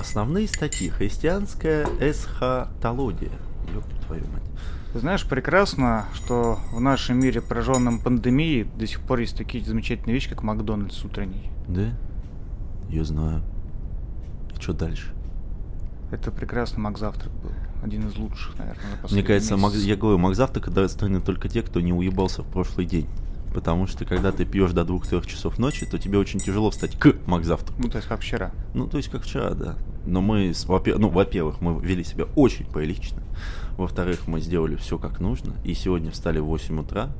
Основные статьи. Христианская эсхатология. Ёб твою мать. Ты знаешь, прекрасно, что в нашем мире, пораженном пандемией, до сих пор есть такие замечательные вещи, как Макдональдс утренний. Да? Я знаю. И что дальше? Это прекрасный Макзавтрак был. Один из лучших, наверное, за Мне кажется, Мак- месяц. я говорю, Макзавтрак достойны только те, кто не уебался в прошлый день. Потому что когда ты пьешь до 2-3 часов ночи, то тебе очень тяжело встать к Макзавтраку. Ну, то есть как вчера. Ну, то есть как вчера, да. Но мы, ну, во-первых, мы вели себя очень прилично. Во-вторых, мы сделали все как нужно. И сегодня встали в 8 утра,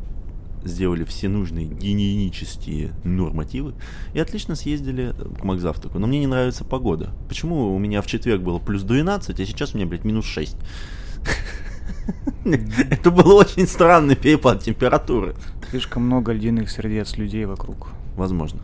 сделали все нужные гигиенические нормативы и отлично съездили к Макзавтраку. Но мне не нравится погода. Почему у меня в четверг было плюс 12, а сейчас у меня, блядь, минус 6? Это был очень странный перепад температуры. Слишком много ледяных сердец людей вокруг. Возможно.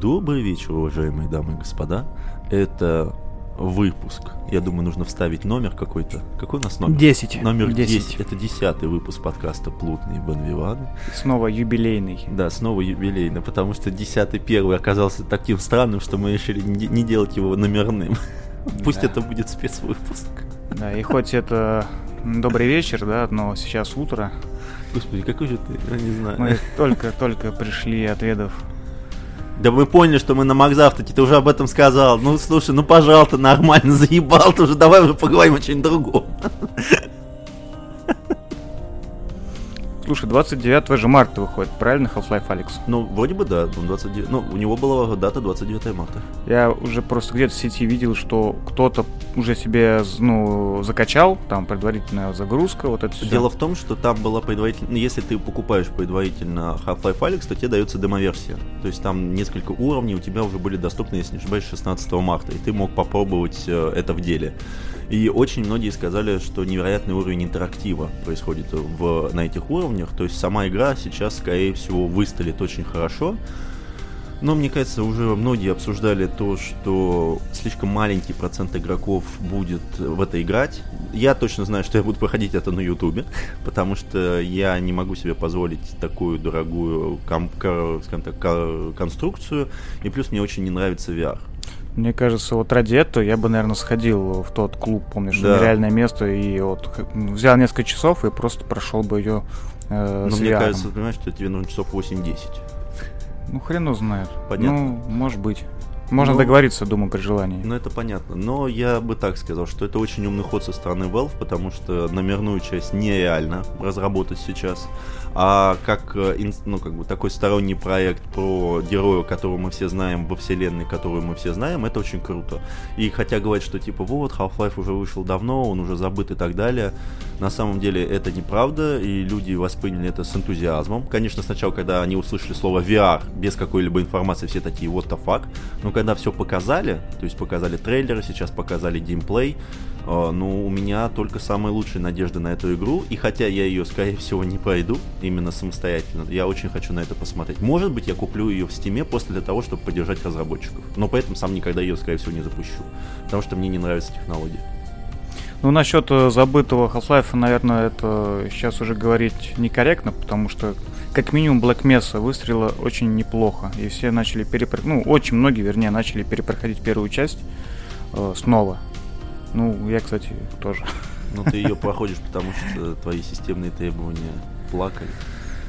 Добрый вечер, уважаемые дамы и господа. Это выпуск. Я думаю, нужно вставить номер какой-то. Какой у нас номер? 10. Номер 10. 10. Это десятый выпуск подкаста «Плутные Бонвиваны». Снова юбилейный. Да, снова юбилейно, потому что десятый первый оказался таким странным, что мы решили не, не делать его номерным. Пусть Да. это будет спецвыпуск. Да, и хоть это добрый вечер, да, но сейчас утро. Господи, какой же ты, я не знаю. Мы только-только пришли, отведав. Да мы поняли, что мы на Макзавтраке, ты уже об этом сказал. Ну, слушай, ну, пожалуйста, нормально, заебал ты уже, давай уже поговорим о чем-нибудь другом. Слушай, 29 же марта выходит, правильно, Half-Life Алекс? Ну, вроде бы да, он 29, ну, у него была дата 29 марта. Я уже просто где-то в сети видел, что кто-то уже себе, ну, закачал, там предварительная загрузка, вот это все. Дело в том, что там была предварительно, ну, если ты покупаешь предварительно Half-Life Alyx, то тебе дается демоверсия. То есть там несколько уровней у тебя уже были доступны, если не ошибаюсь, 16 марта, и ты мог попробовать э, это в деле. И очень многие сказали, что невероятный уровень интерактива происходит в, на этих уровнях, то есть сама игра сейчас, скорее всего, выстрелит очень хорошо. Но мне кажется, уже многие обсуждали то, что слишком маленький процент игроков будет в это играть. Я точно знаю, что я буду проходить это на Ютубе, потому что я не могу себе позволить такую дорогую ком- ко- скажем так, ко- конструкцию. И плюс мне очень не нравится VR. Мне кажется, вот ради этого я бы, наверное, сходил в тот клуб, помнишь, Да. нереальное место, и вот х- взял несколько часов и просто прошел бы ее э, с мне VR. кажется, понимаешь, что тебе нужно часов 8-10. Ну, хрен его знает. Понятно. Ну, может быть. Можно Ну, договориться, думаю, при желании. Ну, это понятно. Но я бы так сказал, что это очень умный ход со стороны Valve, потому что номерную часть нереально разработать сейчас. А как, э, ну, как бы такой сторонний проект про героя, которого мы все знаем во вселенной, которую мы все знаем, это очень круто. И хотя говорят, что типа вот, Half-Life уже вышел давно, он уже забыт и так далее, на самом деле это неправда, и люди восприняли это с энтузиазмом. Конечно, сначала, когда они услышали слово VR без какой-либо информации, все такие, what the fuck. Но когда все показали, то есть показали трейлеры, сейчас показали геймплей, э, ну, у меня только самые лучшие надежды на эту игру. И хотя я ее, скорее всего, не пройду именно самостоятельно, я очень хочу на это посмотреть. Может быть, я куплю ее в стиме после для того, чтобы поддержать разработчиков. Но поэтому сам никогда ее, скорее всего, не запущу. Потому что мне не нравятся технологии. Ну, насчет э, забытого Half-Life, наверное, это сейчас уже говорить некорректно, потому что как минимум Black Mesa выстрелила очень неплохо. И все начали перепро... Ну, очень многие, вернее, начали перепроходить первую часть э, снова. Ну, я, кстати, тоже. Но ты ее проходишь, потому что твои системные требования плакали.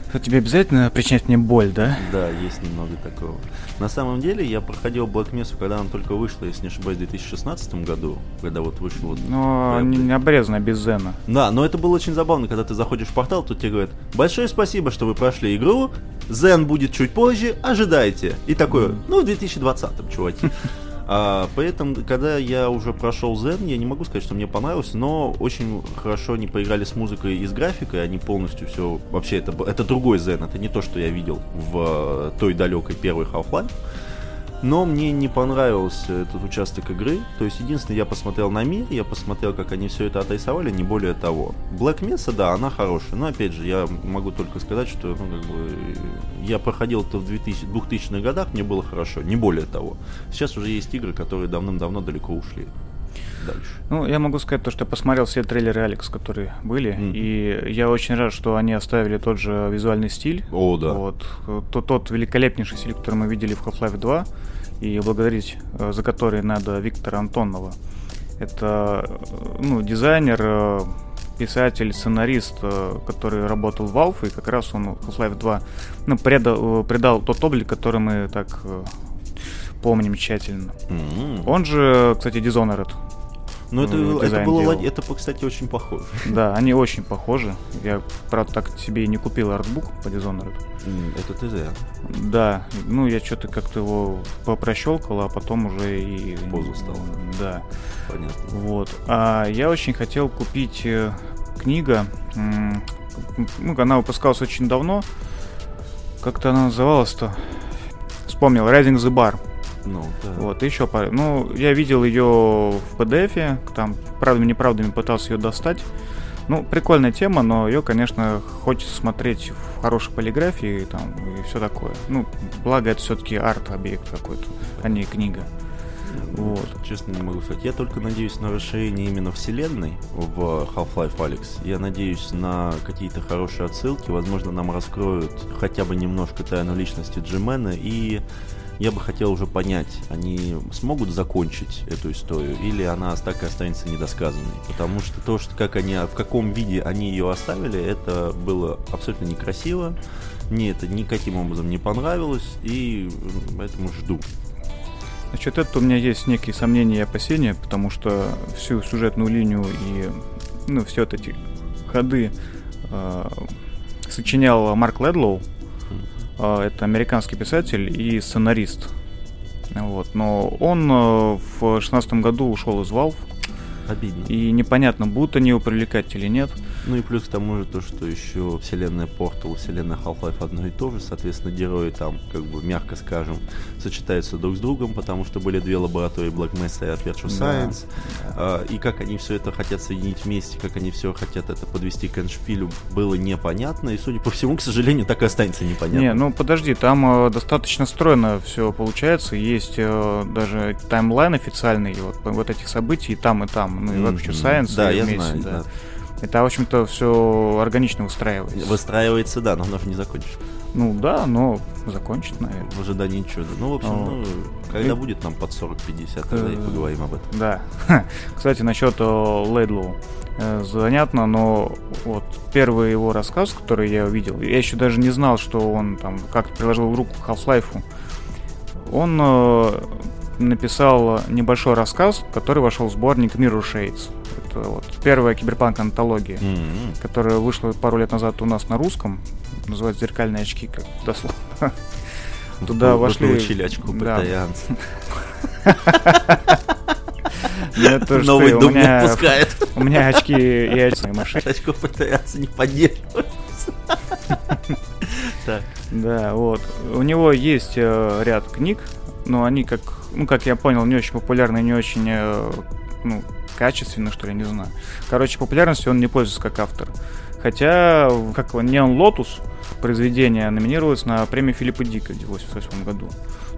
Что, тебе обязательно причинять мне боль, да? Да, есть немного такого. На самом деле, я проходил Black Mesa, когда она только вышла, если не ошибаюсь, в 2016 году, когда вот вышел вот Но Да, не, не обрезано, без Зена. Да, но это было очень забавно, когда ты заходишь в портал, тут тебе говорят, большое спасибо, что вы прошли игру, Зен будет чуть позже, ожидайте. И такое, ну, в 2020-м, чуваки. А, поэтому, когда я уже прошел Zen, я не могу сказать, что мне понравился, но очень хорошо они поиграли с музыкой и с графикой, они полностью все... Вообще, это, это другой Zen, это не то, что я видел в э, той далекой первой Half-Life. Но мне не понравился этот участок игры. То есть, единственное, я посмотрел на мир, я посмотрел, как они все это отрисовали, не более того. Black Mesa, да, она хорошая. Но, опять же, я могу только сказать, что, ну, как бы, я проходил это в 2000, 2000-х годах, мне было хорошо, не более того. Сейчас уже есть игры, которые давным-давно далеко ушли дальше? Ну, я могу сказать то, что я посмотрел все трейлеры Алекс, которые были, mm. и я очень рад, что они оставили тот же визуальный стиль. О, да. Вот, тот, тот великолепнейший стиль, который мы видели в Half-Life 2, и благодарить э, за который надо Виктора Антонова. Это, э, ну, дизайнер, э, писатель, сценарист, который работал в Valve, и как раз он Half-Life 2 ну, предал, придал тот облик, который мы так помним тщательно. Mm-hmm. Он же, кстати, Dishonored но это, это было, делал. это, кстати, очень похоже. Да, они очень похожи. Я, правда, так себе и не купил артбук по Dishonored. Это ты зря. Да, ну я что-то как-то его попрощелкал, а потом уже и... Позу стал. Да. Понятно. Вот. А я очень хотел купить э, книга. Ну, она выпускалась очень давно. Как-то она называлась-то? Вспомнил, Rising the Bar. Ну, да. Вот, еще пару. Ну, я видел ее в PDF, там правдами-неправдами пытался ее достать. Ну, прикольная тема, но ее, конечно, хочется смотреть в хорошей полиграфии там, и все такое. Ну, благо это все-таки арт-объект какой-то, а не книга. Ну, вот. Честно не могу сказать. Я только надеюсь на расширение именно вселенной в Half-Life Alex. Я надеюсь на какие-то хорошие отсылки. Возможно, нам раскроют хотя бы немножко тайну личности Джимена и я бы хотел уже понять, они смогут закончить эту историю или она так и останется недосказанной. Потому что то, что как они, в каком виде они ее оставили, это было абсолютно некрасиво. Мне это никаким образом не понравилось, и поэтому жду. Значит, это у меня есть некие сомнения и опасения, потому что всю сюжетную линию и ну, все эти ходы э, сочинял Марк Ледлоу, это американский писатель и сценарист. Вот. Но он э, в шестнадцатом году ушел из Valve. Обидно. И непонятно, будут они его привлекать или нет. Ну и плюс к тому же то, что еще вселенная Portal, вселенная Half-Life одно и то же, соответственно, герои там, как бы, мягко скажем, сочетаются друг с другом, потому что были две лаборатории Black Mesa и Aperture Science. Да. А, и как они все это хотят соединить вместе, как они все хотят это подвести к эншпилю, было непонятно, и, судя по всему, к сожалению, так и останется непонятно. Не, ну подожди, там э, достаточно стройно все получается, есть э, даже таймлайн официальный вот, вот этих событий и там, и там, ну и mm-hmm. Aperture Science. Да, я вместе, знаю, да. да. Это, в общем-то, все органично выстраивается. Выстраивается, да, но оно же не закончишь. Ну да, но закончит, наверное. В ожидании чуда. Ну, в общем, ну, когда и... будет нам под 40-50, тогда и э, поговорим об этом. Да. Кстати, насчет Лейдлоу. Э, занятно, но вот первый его рассказ, который я увидел, я еще даже не знал, что он там как-то приложил руку к Half-Life. Он э, написал небольшой рассказ, который вошел в сборник Mirror Shades вот первая киберпанк-антология, mm-hmm. которая вышла пару лет назад у нас на русском. Называется «Зеркальные очки», как дословно. Туда вошли... Получили очку патаянца. Новый дом не пускает. У меня очки и очки машины. Очко патаянца не поддерживается. Да, вот. У него есть э, ряд книг, но они как, ну, как я понял, не очень популярны, не очень, э, ну, качественно, что ли, не знаю. Короче, популярностью он не пользуется как автор. Хотя, как его, Neon Lotus произведение номинировалось на премию Филиппа Дика в 1988 году.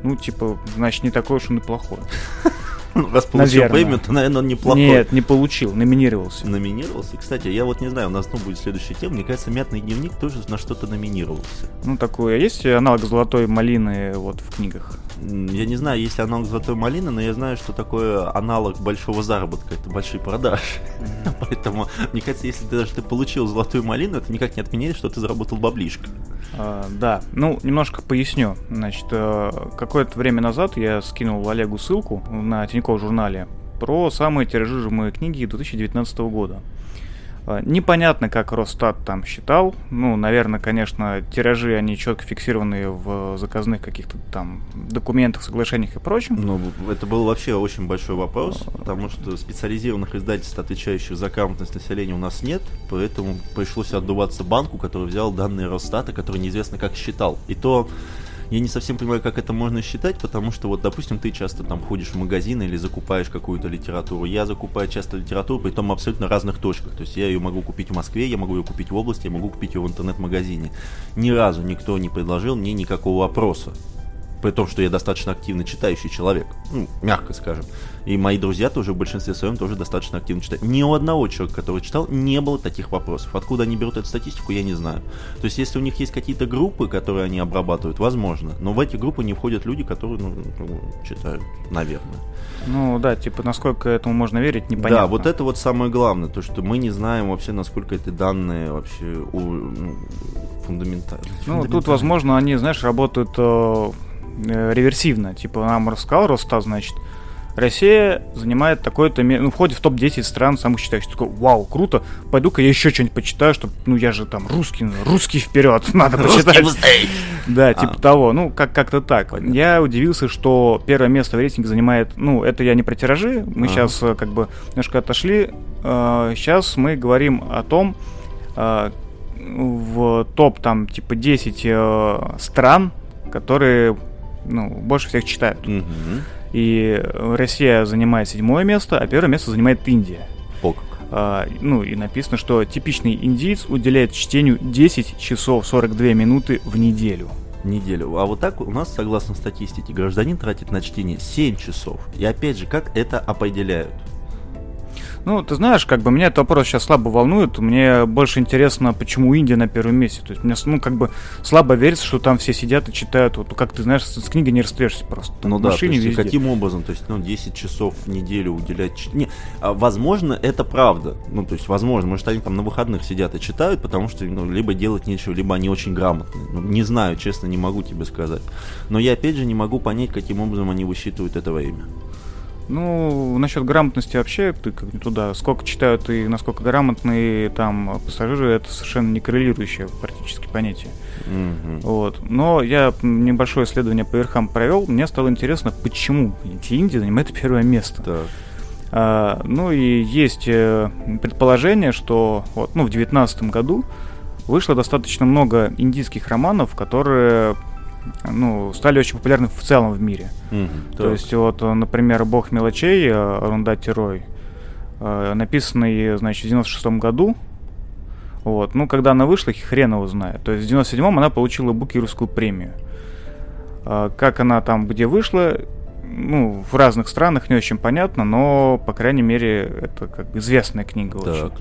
Ну, типа, значит, не такое уж он и плохое. Раз получил премию, то, наверное, он неплохой. Нет, не получил, номинировался. Номинировался? Кстати, я вот не знаю, у нас ну, будет следующая тема. Мне кажется, «Мятный дневник» тоже на что-то номинировался. Ну, такое. Есть аналог «Золотой малины» вот в книгах? Я не знаю, есть ли аналог «Золотой малины», но я знаю, что такое аналог большого заработка. Это большие продажи. Поэтому, мне кажется, если ты даже ты получил «Золотую малину», это никак не отменяет, что ты заработал баблишко. А, да, ну, немножко поясню. Значит, э, какое-то время назад я скинул Олегу ссылку на Тинькофф журнале про самые тиражируемые книги 2019 года. А, непонятно, как Росстат там считал. Ну, наверное, конечно, тиражи, они четко фиксированы в заказных каких-то там документах, соглашениях и прочем. Ну, это был вообще очень большой вопрос, потому что специализированных издательств, отвечающих за грамотность населения, у нас нет, поэтому пришлось отдуваться банку, который взял данные Росстата, который неизвестно как считал. И то я не совсем понимаю, как это можно считать, потому что вот, допустим, ты часто там ходишь в магазин или закупаешь какую-то литературу. Я закупаю часто литературу, при том абсолютно разных точках. То есть я ее могу купить в Москве, я могу ее купить в области, я могу купить ее в интернет-магазине. Ни разу никто не предложил мне никакого вопроса при том, что я достаточно активно читающий человек, ну, мягко скажем. И мои друзья тоже в большинстве своем тоже достаточно активно читают. Ни у одного человека, который читал, не было таких вопросов. Откуда они берут эту статистику, я не знаю. То есть, если у них есть какие-то группы, которые они обрабатывают, возможно. Но в эти группы не входят люди, которые ну, ну читают, наверное. Ну да, типа, насколько этому можно верить, непонятно. Да, вот это вот самое главное, то, что мы не знаем вообще, насколько эти данные вообще ну, фундаментальны. Ну, тут, возможно, они, знаешь, работают э, реверсивно. Типа нам рассказал Росстат, значит, Россия занимает такое-то, ну, входит в топ-10 стран самых читающих. Такой, вау, круто, пойду-ка я еще что-нибудь почитаю, чтобы, ну, я же там русский, ну, русский вперед, надо почитать. Да, типа а. того, ну, как- как-то так. Я удивился, что первое место в рейтинге занимает, ну, это я не про тиражи, мы сейчас э, как бы немножко отошли. Сейчас э, мы говорим о том, в топ там типа 10 стран, которые ну, больше всех читают. Угу. И Россия занимает седьмое место, а первое место занимает Индия. О, как. А, ну и написано, что типичный индиец уделяет чтению 10 часов 42 минуты в неделю неделю. А вот так у нас, согласно статистике, гражданин тратит на чтение 7 часов. И опять же, как это определяют? Ну, ты знаешь, как бы меня этот вопрос сейчас слабо волнует. Мне больше интересно, почему Индия на первом месте. То есть мне, ну, как бы слабо верится, что там все сидят и читают. Вот, как ты знаешь, с, книгой не растрешься просто. Там, ну да, то есть, каким образом? То есть, ну, 10 часов в неделю уделять... Не, а, возможно, это правда. Ну, то есть, возможно, может, они там на выходных сидят и читают, потому что, ну, либо делать нечего, либо они очень грамотные. Ну, не знаю, честно, не могу тебе сказать. Но я, опять же, не могу понять, каким образом они высчитывают это время. Ну, насчет грамотности вообще, ты как не туда, сколько читают и насколько грамотные там пассажиры, это совершенно не коррелирующее практически понятие. Mm-hmm. Вот. Но я небольшое исследование по верхам провел, мне стало интересно, почему Индия занимает первое место. Так. А, ну и есть э, предположение, что вот, ну, в 2019 году вышло достаточно много индийских романов, которые ну, стали очень популярны в целом в мире. Mm-hmm, То так. есть, вот, например, «Бог мелочей» э, Рундати Рой, э, написанный, значит, в 96 году. Вот. Ну, когда она вышла, хрен его знает. То есть в 97-м она получила Букеровскую премию. Э, как она там, где вышла, ну, в разных странах не очень понятно, но, по крайней мере, это как известная книга так. очень.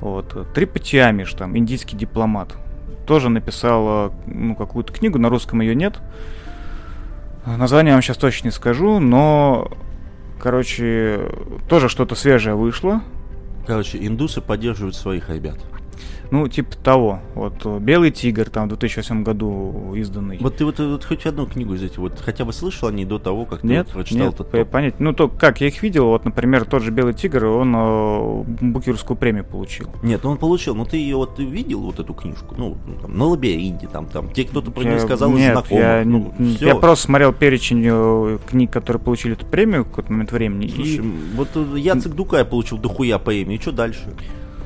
Вот. Трипатиамиш, там, индийский дипломат тоже написала ну, какую-то книгу, на русском ее нет. Название вам сейчас точно не скажу, но, короче, тоже что-то свежее вышло. Короче, индусы поддерживают своих ребят. Ну, типа того. Вот э, Белый тигр там в 2008 году изданный. Вот ты вот, вот хоть одну книгу из этих вот хотя бы слышал о ней до того, как нет, ты вот прочитал нет, этот понять. Ну, то как я их видел, вот, например, тот же Белый тигр, он э, Букерскую премию получил. Нет, ну он получил, но ты ее вот видел, вот эту книжку, ну, там, на лабиринте, там, там, те, кто-то про нее сказал нет, знакомых. Я, ну, я просто смотрел перечень э, книг, которые получили эту премию в какой-то момент времени. Слушай, и... вот э, Яцек Дукай получил дохуя премии, и что дальше?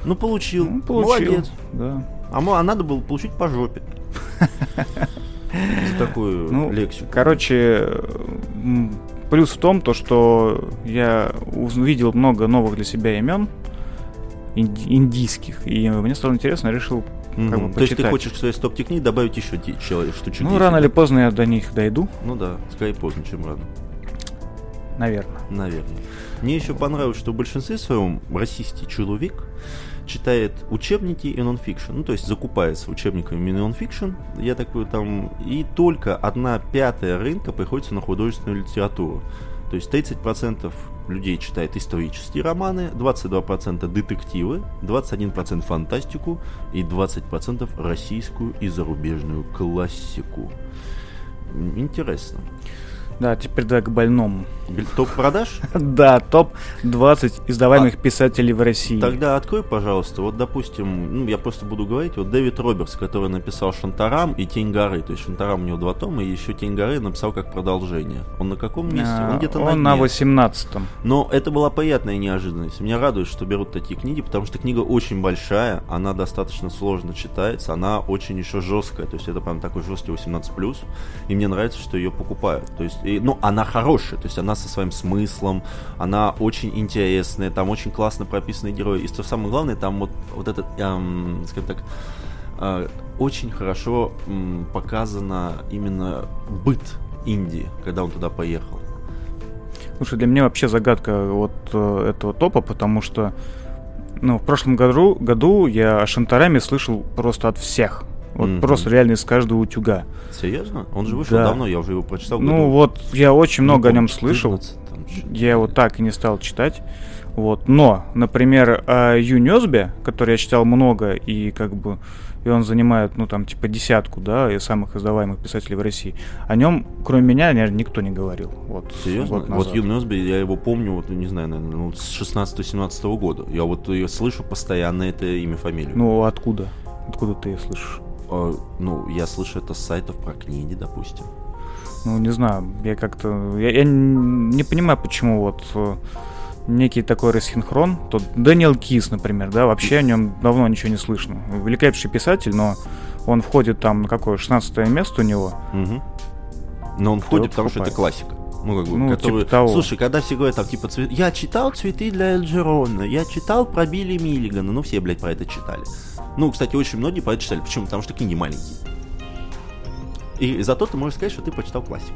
Ну, получил. Ну, получил. Молодец. Да. А, а надо было получить по жопе. За такую ну, лексику. Короче, плюс в том, то, что я увидел много новых для себя имен индийских, и мне стало интересно, решил mm-hmm. как бы, То есть ты хочешь к своей стоп-технике добавить еще человек, штучек Ну, рано или поздно я до них дойду. Ну да, скорее поздно, чем рано. Наверное. Наверное. Мне еще понравилось, что в большинстве своем российский человек читает учебники и нонфикшн, ну, то есть закупается учебниками нонфикшн, я такой там, и только одна пятая рынка приходится на художественную литературу. То есть 30% людей читает исторические романы, 22% детективы, 21% фантастику и 20% российскую и зарубежную классику. Интересно. Да, теперь давай к больному. Топ продаж? Да, топ-20 издаваемых писателей в России. Тогда открой, пожалуйста, вот, допустим, ну, я просто буду говорить, вот Дэвид Робертс, который написал «Шантарам» и «Тень горы», то есть «Шантарам» у него два тома, и еще «Тень горы» написал как продолжение. Он на каком месте? А, Он где-то Он на на дне. 18-м. Но это была приятная неожиданность. Меня радует, что берут такие книги, потому что книга очень большая, она достаточно сложно читается, она очень еще жесткая, то есть это прям такой жесткий 18+, и мне нравится, что ее покупают. То есть, и, ну, она хорошая, то есть она со своим смыслом, она очень интересная, там очень классно прописаны герои, и что самое главное, там вот, вот этот, эм, скажем так, э, очень хорошо м, показано именно быт Индии, когда он туда поехал. Слушай, для меня вообще загадка вот э, этого топа, потому что ну, в прошлом году, году я о Шантараме слышал просто от всех. Вот Мгм. просто реально из каждого утюга. Серьезно? Он же вышел Да. давно, я уже его прочитал. Ну году вот я очень много о нем Ну, слышал. 14 там. Я его так и не стал читать. Вот. Но, например, о Ю Нёсбе, который я читал много, и как бы и он занимает, ну, там, типа, десятку, да, из самых издаваемых писателей в России. О нем, кроме меня, наверное, никто не говорил. Вот, Серьезно? Вот назад. Ю Носби, я его помню, вот, ну, не знаю, наверное, ну, с 16-17 года. Я вот ее слышу постоянно это имя, фамилию. Ну, откуда? Откуда ты слышишь? А, ну, я слышу это с сайтов про книги, допустим. Ну, не знаю, я как-то... Я, я не понимаю, почему вот э, некий такой рассинхрон. Тот Дэниел Кис, например, да, вообще о нем давно ничего не слышно. Великолепнейший писатель, но он входит там на какое 16 место у него. Мгм. Но он входит, потому что это классика. Ну, как бы, Ну, который- типа того. Слушай, когда все говорят там, типа, цве- я читал «Цветы для Элджерона», я читал про Билли Миллигана, ну, все, блядь, про это читали. Ну, кстати, очень многие про это читали. Почему? Потому что книги маленькие. И зато ты можешь сказать, что ты почитал классику.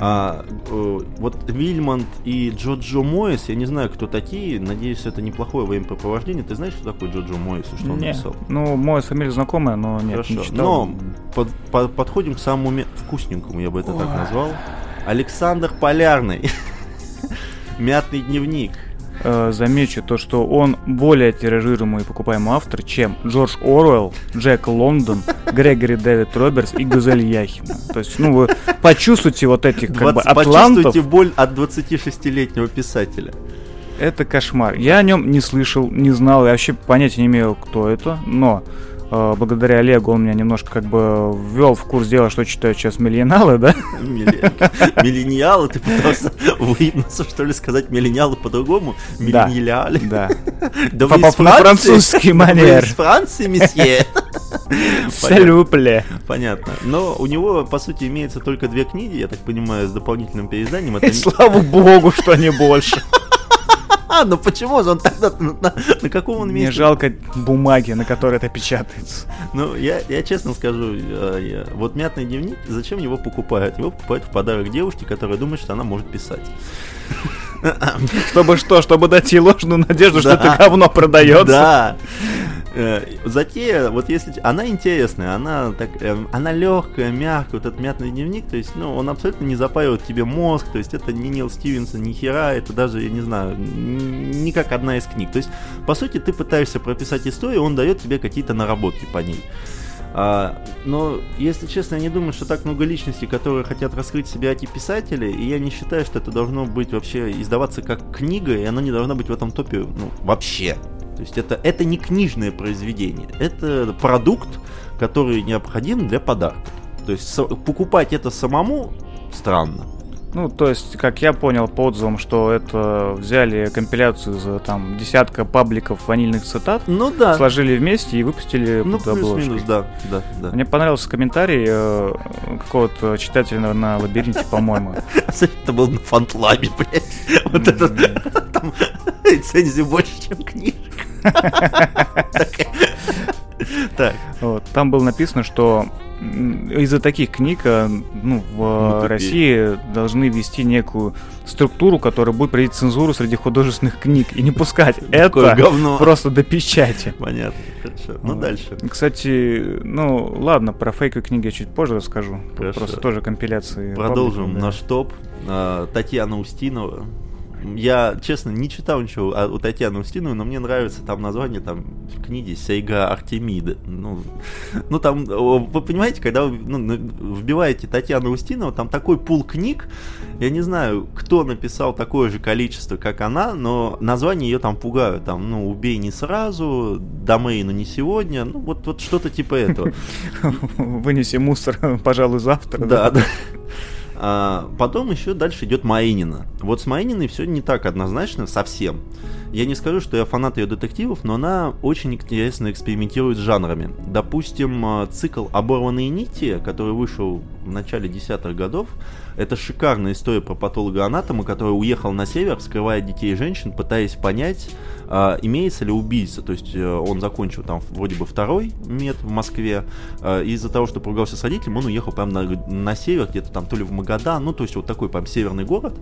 А, э, вот Вильмонт и Джоджо Моэс, я не знаю, кто такие, надеюсь, это неплохое времяпрепровождение. Ты знаешь, что такое Джоджо Моэс и что он Не. написал? Ну, моя фамилия знакомая, но нет, Хорошо. не читал. Но под- по- подходим к самому вкусненькому, я бы это так назвал. Александр Полярный. Мятный дневник. Э, замечу то, что он более тиражируемый и покупаемый автор, чем Джордж Оруэлл, Джек Лондон, Грегори Дэвид Робертс и Гузель Яхина. То есть, ну, вы почувствуйте вот этих как бы Двац- атлантов. Почувствуйте боль от 26-летнего писателя. Это кошмар. Я о нем не слышал, не знал, я вообще понятия не имею, кто это, но благодаря Олегу он меня немножко как бы ввел в курс дела, что читают сейчас миллионалы, да? Миллениалы, ты пытался выебнуться, что ли, сказать миллениалы по-другому? Миллениалы. Да. Да вы французский Вы манер. из Франции, месье? Понятно. Салюпле. Понятно. Но у него, по сути, имеется только две книги, я так понимаю, с дополнительным переизданием. И слава богу, что не больше. Ну почему же он тогда на, каком он Мне месте? жалко бумаги, на которой это печатается. Ну, я, я честно скажу, э, вот мятный дневник, зачем его покупают? Его покупают в подарок девушке, которая думает, что она может писать. Чтобы что? Чтобы дать ей ложную надежду, что это говно продается. Да. Э, Затея, вот если... Она интересная, она так... эм, Она легкая, мягкая, вот этот мятный дневник, то есть, ну, он абсолютно не запаивает тебе мозг, то есть это не Нил Стивенсон, ни хера, это даже, я не знаю, не как одна из книг. То есть, по сути, ты пытаешься прописать историю, он дает тебе какие-то наработки по ней. А, но, если честно, я не думаю, что так много личностей, которые хотят раскрыть себя эти писатели, и я не считаю, что это должно быть вообще издаваться как книга, и она не должна быть в этом топе, ну, вообще. То есть это, это не книжное произведение, это продукт, который необходим для подарка. То есть покупать это самому странно. Ну, то есть, как я понял по отзывам, что это взяли компиляцию за там десятка пабликов ванильных цитат, Ну да. сложили вместе и выпустили Ну, под обложкой. плюс-минус, да, да, да. Мне понравился комментарий э, какого-то читателя на, на лабиринте, по-моему. Это был на фантлабе, блядь. Вот это там рецензии больше, чем книжек. Так, Вот, там было написано, что из-за таких книг э, ну, в тупее. России должны ввести некую структуру, которая будет проводить цензуру среди художественных книг и не пускать это говно. просто до печати. Понятно, хорошо. Ну, Вот. дальше. Кстати, ну ладно, про фейковые книги я чуть позже расскажу. Хорошо. Просто тоже компиляции. Продолжим пабликов, да. наш топ. Татьяна Устинова. Я, честно, не читал ничего о, у Татьяны Устиновой, но мне нравится там название там книги Сейга Артемида. Ну, ну там, вы понимаете, когда вы ну, вбиваете Татьяну Устинову, там такой пул книг, я не знаю, кто написал такое же количество, как она, но названия ее там пугают. Там, ну, убей не сразу, домейну не сегодня, ну, вот, вот что-то типа этого. Вынеси мусор, пожалуй, завтра. Да, да. А, потом еще дальше идет Маинина. Вот с Маининой все не так однозначно совсем. Я не скажу, что я фанат ее детективов, но она очень интересно экспериментирует с жанрами. Допустим, а, цикл «Оборванные нити», который вышел в начале десятых годов, это шикарная история про патолога-анатома, который уехал на север, вскрывая детей и женщин, пытаясь понять, а, имеется ли убийца. То есть э, он закончил там вроде бы второй мед в Москве. А, из-за того, что поругался с родителем, он уехал прямо на, на север, где-то там то ли в Магадан, ну то есть вот такой прям северный город.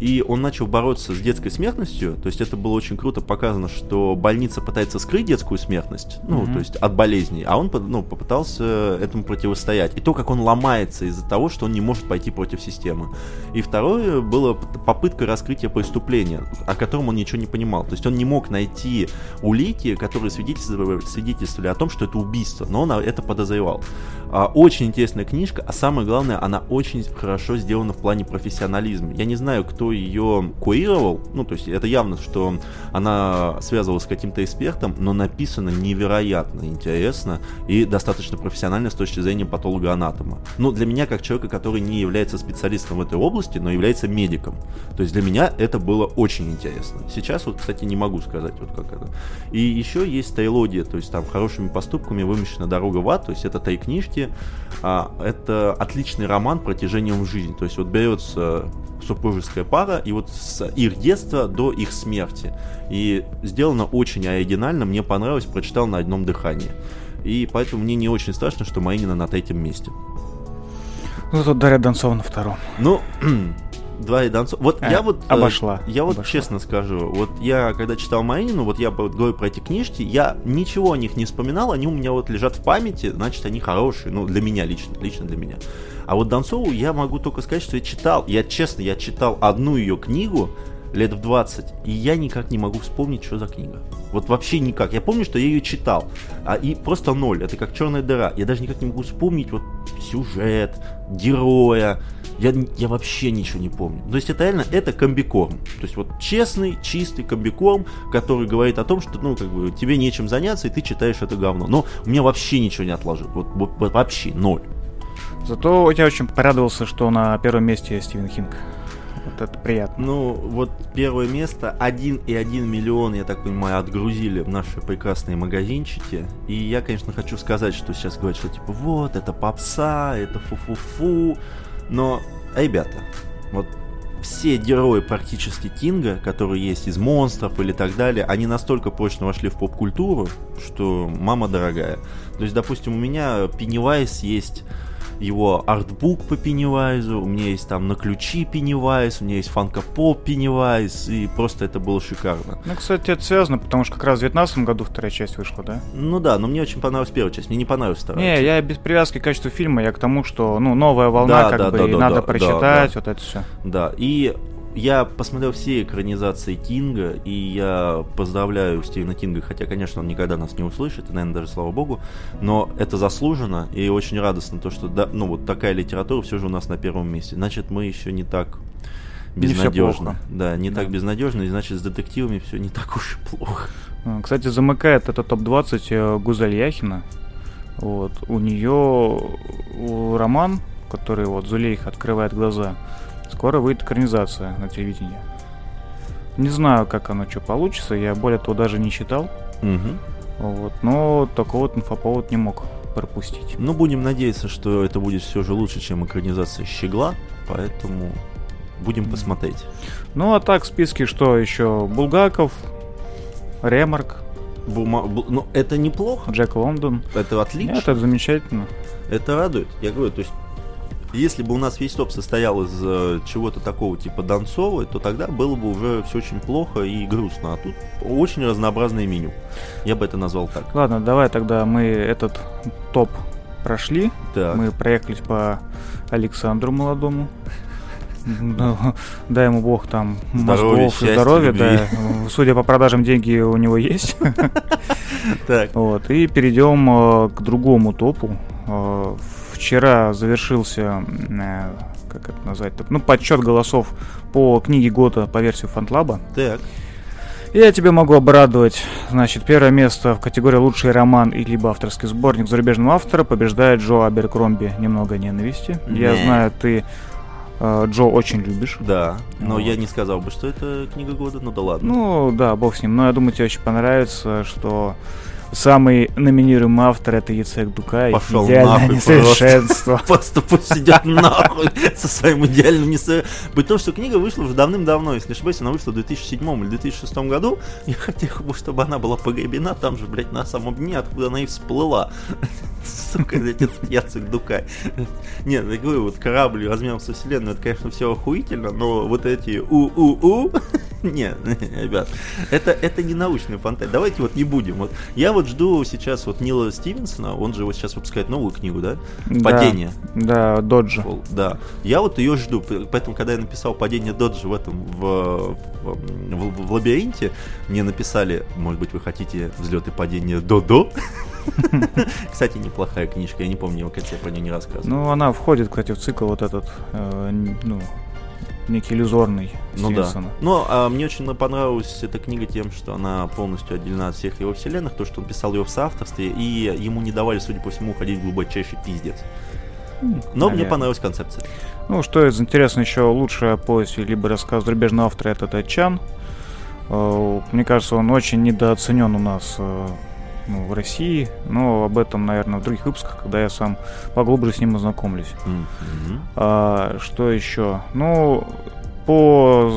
И он начал бороться с детской смертностью. То есть это было очень круто показано, что больница пытается скрыть детскую смертность, ну mm-hmm. то есть от болезней, а он ну, попытался этому противостоять. И то, как он ломается из-за того, что он не может пойти против системы. И второе было попытка раскрытия преступления, о котором он ничего не понимал. То есть он не мог найти улики, которые свидетельствовали, свидетельствовали о том, что это убийство, но он это подозревал. А, очень интересная книжка, а самое главное, она очень хорошо сделана в плане профессионализма. Я не знаю, кто ее курировал, ну, то есть это явно, что она связывалась с каким-то экспертом, но написано невероятно интересно и достаточно профессионально с точки зрения патолога-анатома. Ну, для меня, как человека, который не является специалистом в этой области, но является медиком. То есть для меня это было очень интересно. Сейчас вот, кстати, не могу сказать, вот как это. И еще есть трилогия, то есть там хорошими поступками вымещена дорога в ад, то есть это три книжки. А, это отличный роман протяжением в жизнь. То есть вот берется супружеская пара, и вот с их детства до их смерти. И сделано очень оригинально, мне понравилось, прочитал на одном дыхании. И поэтому мне не очень страшно, что Маинина на третьем месте. Ну, тут Дарья Донцова на втором. Ну, Два Донцова. Вот а, я вот... Э, обошла. Я вот обошла. честно скажу, вот я когда читал Маринину, вот я говорю про эти книжки, я ничего о них не вспоминал, они у меня вот лежат в памяти, значит, они хорошие, ну, для меня лично, лично для меня. А вот Донцову я могу только сказать, что я читал, я честно, я читал одну ее книгу лет в 20, и я никак не могу вспомнить, что за книга. Вот вообще никак. Я помню, что я ее читал, а и просто ноль. Это как черная дыра. Я даже никак не могу вспомнить вот сюжет, героя. Я, я вообще ничего не помню. То есть это реально, это комбикорм. То есть вот честный, чистый комбикорм, который говорит о том, что, ну, как бы, тебе нечем заняться, и ты читаешь это говно. Но у меня вообще ничего не отложил. Вот, вот, вообще, ноль. Зато я очень порадовался, что на первом месте Стивен Кинг. Вот это приятно. Ну, вот первое место, 1,1 миллион, я так понимаю, отгрузили в наши прекрасные магазинчики. И я, конечно, хочу сказать, что сейчас говорят, что типа вот, это попса, это фу-фу-фу. Но, ребята, вот все герои практически Кинга, которые есть из монстров или так далее, они настолько прочно вошли в поп-культуру, что мама дорогая. То есть, допустим, у меня Пеннивайз есть его артбук по Пеннивайзу, у меня есть там на ключи Пеннивайз, у меня есть фанка-поп Пеннивайз, и просто это было шикарно. Ну, кстати, это связано, потому что как раз в 2019 году вторая часть вышла, да? Ну да, но мне очень понравилась первая часть, мне не понравилась вторая. Не, часть. я без привязки к качеству фильма, я к тому, что, ну, новая волна, да, как да, бы, да, да, надо да, прочитать, да, вот это все. Да, и я посмотрел все экранизации Кинга, и я поздравляю Стивена Кинга, хотя, конечно, он никогда нас не услышит, и, наверное, даже слава богу, но это заслуженно, и очень радостно то, что, да, ну, вот такая литература все же у нас на первом месте. Значит, мы еще не так безнадежно. Не да, не да. так безнадежно, и значит, с детективами все не так уж и плохо. А, кстати, замыкает это топ-20 э, Гузаль Яхина. Вот. У нее роман, который вот Зулейх открывает глаза, Скоро выйдет экранизация на телевидении. Не знаю, как оно что получится, я более того даже не читал. Угу. Вот, но такой вот инфоповод не мог пропустить. Ну, будем надеяться, что это будет все же лучше, чем экранизация Щегла, поэтому будем посмотреть. Ну, а так в списке что еще? Булгаков, Ремарк. Бума... Бу... Ну, это неплохо. Джек Лондон. Это отлично. Это замечательно. Это радует. Я говорю, то есть если бы у нас весь топ состоял из э, чего-то такого типа Донцовой, то тогда было бы уже все очень плохо и грустно. А тут очень разнообразное меню. Я бы это назвал так. Ладно, давай тогда мы этот топ прошли. Так. Мы проехались по Александру молодому. дай ему бог там Здоровья, мозгов и здоровья, да. Судя по продажам, деньги у него есть. Так, Вот, и перейдем э, к другому топу. Э, Вчера завершился, э, как это назвать, ну, подсчет голосов по книге года по версии Фантлаба. так. Я тебя могу обрадовать. Значит, первое место в категории лучший роман и либо авторский сборник зарубежного автора побеждает Джо Аберкромби «Немного ненависти». Я Не. знаю, ты э, Джо очень любишь. Да, но Вот. я не сказал бы, что это книга года, ну да ладно. Ну, да, бог с ним. Но я думаю, тебе очень понравится, что самый номинируемый автор это Яцек Дукай. Пошел Идеальное нахуй несовершенство. Просто пусть идет нахуй со своим идеальным несо... При том, что книга вышла уже давным-давно, если не ошибаюсь, она вышла в 2007 или 2006 году. Я хотел бы, чтобы она была погребена там же, блядь, на самом дне, откуда она и всплыла. Сука, блядь, этот Яцек Дукай. Нет, я говорю, вот корабль размером со вселенную, это, конечно, все охуительно, но вот эти у-у-у... Нет, ребят, это, это не научная фантазия. Давайте вот не будем. Вот я вот жду сейчас вот Нила Стивенсона, он же вот сейчас выпускает новую книгу, да? Да. Падение. Да, Доджи. Фол, Да. Я вот ее жду. Поэтому, когда я написал падение Доджи в этом в, в, в- в лабиринте, мне написали, может быть, вы хотите взлет и падение Додо. Кстати, неплохая книжка. Я не помню, как я про нее не рассказывал. Ну, она входит, кстати, в цикл вот этот, э, ну, некий иллюзорный Ну да. Стивенсона. Но а, мне очень понравилась эта книга тем, что она полностью отделена от всех его вселенных, то, что он писал ее в соавторстве, и ему не давали, судя по всему, уходить в глубочайший пиздец. Но мне Наверное. понравилась концепция. Ну, что из интересно еще лучшая повесть либо рассказ зарубежного автора это Тайчан. Э, Мне кажется, он очень недооценен у нас э, ну, в России, но об этом, наверное, в других выпусках, когда я сам поглубже с ним ознакомлюсь. Мгм. А, что еще? Ну, по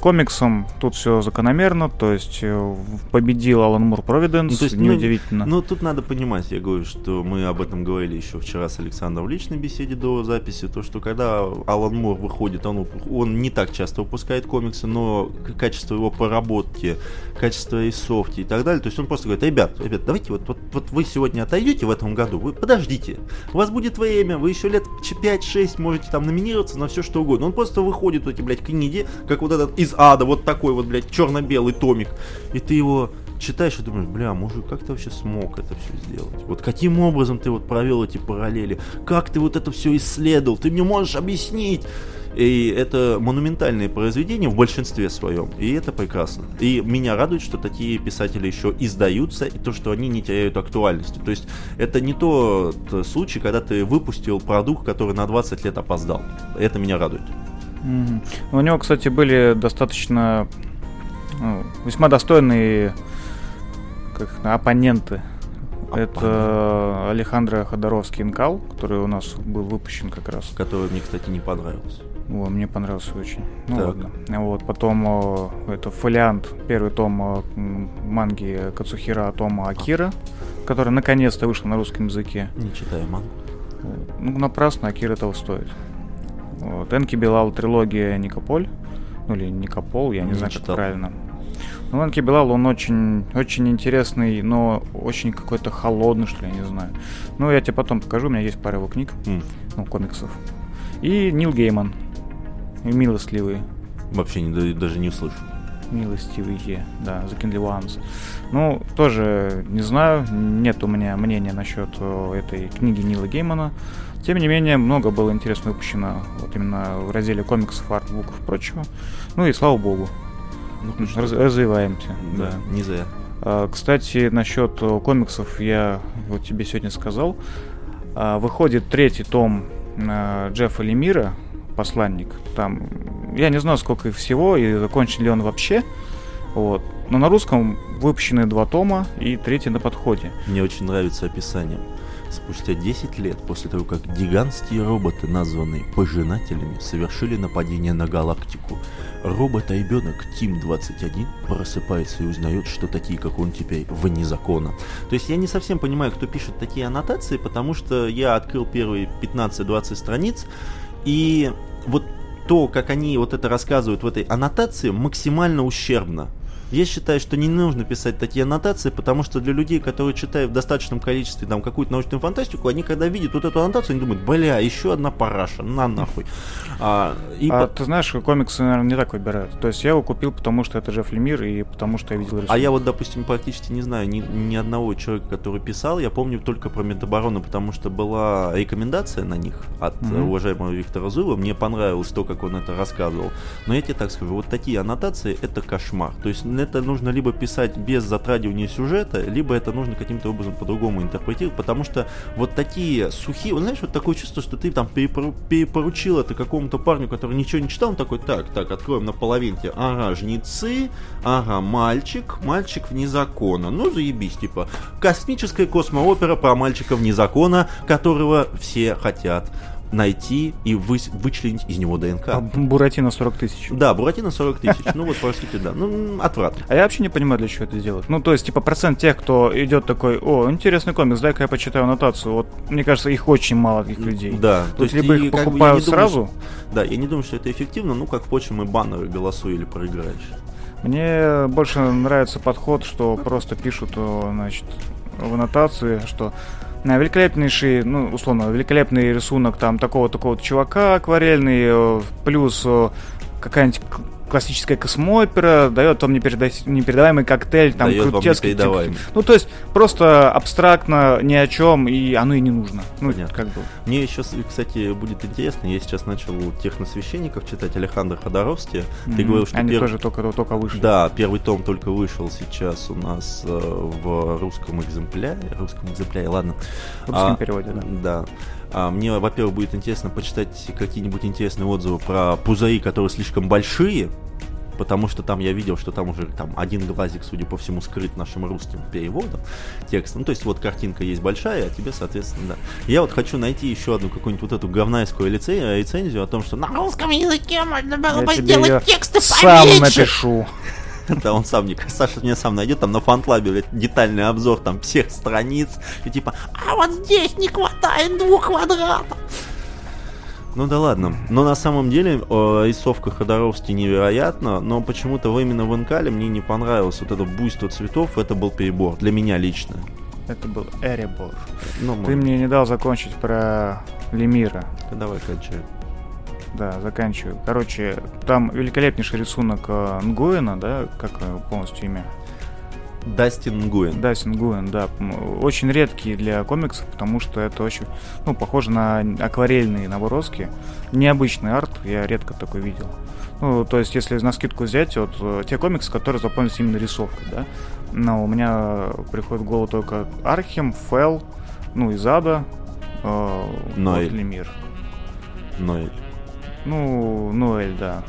комиксам тут все закономерно, то есть победил Алан Мур Провиденс, Ну, ну, неудивительно. Ну, тут надо понимать, я говорю, что мы об этом говорили еще вчера с Александром в личной беседе до записи, то, что когда Алан Мур выходит, он, он не так часто выпускает комиксы, но качество его проработки, качество и софти и так далее, то есть он просто говорит, ребят, ребят, давайте вот, вот, вот вы сегодня отойдете в этом году, вы подождите, у вас будет время, вы еще лет 5-6 можете там номинироваться на все что угодно. Он просто выходит в эти, блядь, книги, как вот этот из ада, вот такой вот, блядь, черно-белый томик, и ты его читаешь и думаешь, бля, мужик, как ты вообще смог это все сделать? Вот каким образом ты вот провел эти параллели? Как ты вот это все исследовал? Ты мне можешь объяснить? И это монументальные произведения в большинстве своем. И это прекрасно. И меня радует, что такие писатели еще издаются, и то, что они не теряют актуальности. То есть это не тот случай, когда ты выпустил продукт, который на 20 лет опоздал. Это меня радует. У него, кстати, были достаточно ну, весьма достойные как, оппоненты. Это Алехандро Ходоровский Инкал, который у нас был выпущен как раз. Который мне, кстати, не понравился. О, мне понравился очень. Ну Так. ладно. Вот, потом э, это фолиант, первый том э, манги Кацухира Тома Акира, который наконец-то вышел на русском языке. Не читаю мангу. Ну, напрасно, Акира того стоит. Вот. Энки Белал трилогия Никополь. Ну или Никопол, я не, Не знаю, как читал. правильно. Ну, Энки Белал, он очень, очень интересный, но очень какой-то холодный, что ли, я не знаю. Ну, я тебе потом покажу, у меня есть пара его книг, М, ну, комиксов. И Нил Гейман. И Милостливый. Вообще не, даже не услышу. Милостивые, да, The Kindly Ones. Ну, тоже не знаю, нет у меня мнения насчет э, этой книги Нила Геймана. Тем не менее, много было интересно выпущено вот именно в разделе комиксов, артбуков и прочего. Ну и слава богу, Ну, раз- развиваемся. Да, Да. не зря. А, Кстати, насчет э, комиксов я вот тебе сегодня сказал. А, Выходит третий том э, Джеффа Лемира, посланник. Там, я не знаю, сколько их всего и закончен ли он вообще. Вот. Но на русском выпущены два тома и третий на подходе. Мне очень нравится описание. Спустя 10 лет после того, как гигантские роботы, названные пожинателями, совершили нападение на галактику, робот-ребенок Тим-21 просыпается и узнает, что такие, как он теперь, вне закона. То есть я не совсем понимаю, кто пишет такие аннотации, потому что я открыл первые 15-20 страниц, и вот то, как они вот это рассказывают в этой аннотации, максимально ущербно. Я считаю, что не нужно писать такие аннотации, потому что для людей, которые читают в достаточном количестве там какую-то научную фантастику, они когда видят вот эту аннотацию, они думают, бля, еще одна параша, на нахуй. А, и а по... ты знаешь, комиксы, наверное, не так выбирают. То есть я его купил, потому что это Джефф Лемир и потому что я видел рисунок. А я вот, допустим, практически не знаю ни, ни одного человека, который писал. Я помню только про Медоборону, потому что была рекомендация на них от mm-hmm. уважаемого Виктора Зуева. Мне понравилось то, как он это рассказывал. Но я тебе так скажу, вот такие аннотации — это кошмар. То есть это нужно либо писать без затрагивания сюжета, либо это нужно каким-то образом по-другому интерпретировать, потому что вот такие сухие... Знаешь, вот такое чувство, что ты там перепоручил это какому-то парню, который ничего не читал, он такой, так, так, откроем на половинке. Ага, жнецы, ага, мальчик, мальчик вне закона. Ну, заебись, типа, космическая космоопера про мальчика вне закона, которого все хотят найти и вы, вычленить из него ДНК. А Буратино 40 тысяч. Да, Буратино 40 тысяч. Ну вот, простите, да. Ну, отврат. А я вообще не понимаю, для чего это делать. Ну, то есть, типа, процент тех, кто идет такой, о, интересный комикс, дай-ка я почитаю аннотацию. Вот, мне кажется, их очень мало, таких людей. Да. То есть, либо их покупают сразу. Да, я не думаю, что это эффективно, ну, как, впрочем, и баннеры голосуй или проиграешь. Мне больше нравится подход, что просто пишут, значит, в аннотации, что великолепнейший, ну, условно, великолепный рисунок там такого-такого чувака акварельный, э, плюс э, какая-нибудь классическая космоопера, дает вам непередаваемый коктейль, там дает крутецкий. Тип, ну, то есть, просто абстрактно, ни о чем, и оно и не нужно. Ну, Понятно. как бы. Мне еще, кстати, будет интересно, я сейчас начал техносвященников читать Александр Ходоровский. Mm-hmm. Ты говорил, что Они перв... тоже только, только вышли. Да, первый том только вышел сейчас у нас э, в русском экземпляре. Русском экземпляре, ладно. В русском а, переводе, да. Да. А, мне, во-первых, будет интересно почитать какие-нибудь интересные отзывы про пузыри, которые слишком большие, потому что там я видел, что там уже там один глазик, судя по всему, скрыт нашим русским переводом текста. Ну, то есть вот картинка есть большая, а тебе, соответственно, да. Я вот хочу найти еще одну какую-нибудь вот эту говнайскую рецензию о том, что на русском языке можно было я бы сделать тексты сам напишу. Да, он сам не... Саша мне сам найдет там на фанклабе детальный обзор там всех страниц. И типа, а вот здесь не хватает двух квадратов. Ну да ладно. Но на самом деле рисовка Ходоровски невероятна, но почему-то именно в Инкале мне не понравилось вот это буйство цветов, это был перебор. Для меня лично. Это был Эребор. Ну, Ты мне не дал закончить про Лемира. Давай кончай. Да, заканчиваю. Короче, там великолепнейший рисунок э, Нгуэна, да, как полностью имя? Дастин Нгуэн. Дастин Нгуэн, да. Очень редкий для комиксов, потому что это очень, ну, похоже на акварельные наброски. Необычный арт, я редко такой видел. Ну, то есть, если на скидку взять, вот э, те комиксы, которые запомнились именно рисовкой, да. Но у меня приходит в голову только Архем, Фэл, ну, и Зада, э, Ноэль. Лемир. Ноэль. Ну, Ноэль, да.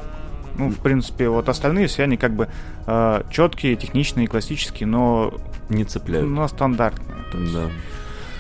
Ну, в принципе, вот остальные все они как бы э, четкие, техничные, классические, но... Не цепляют. Но стандартные. Да.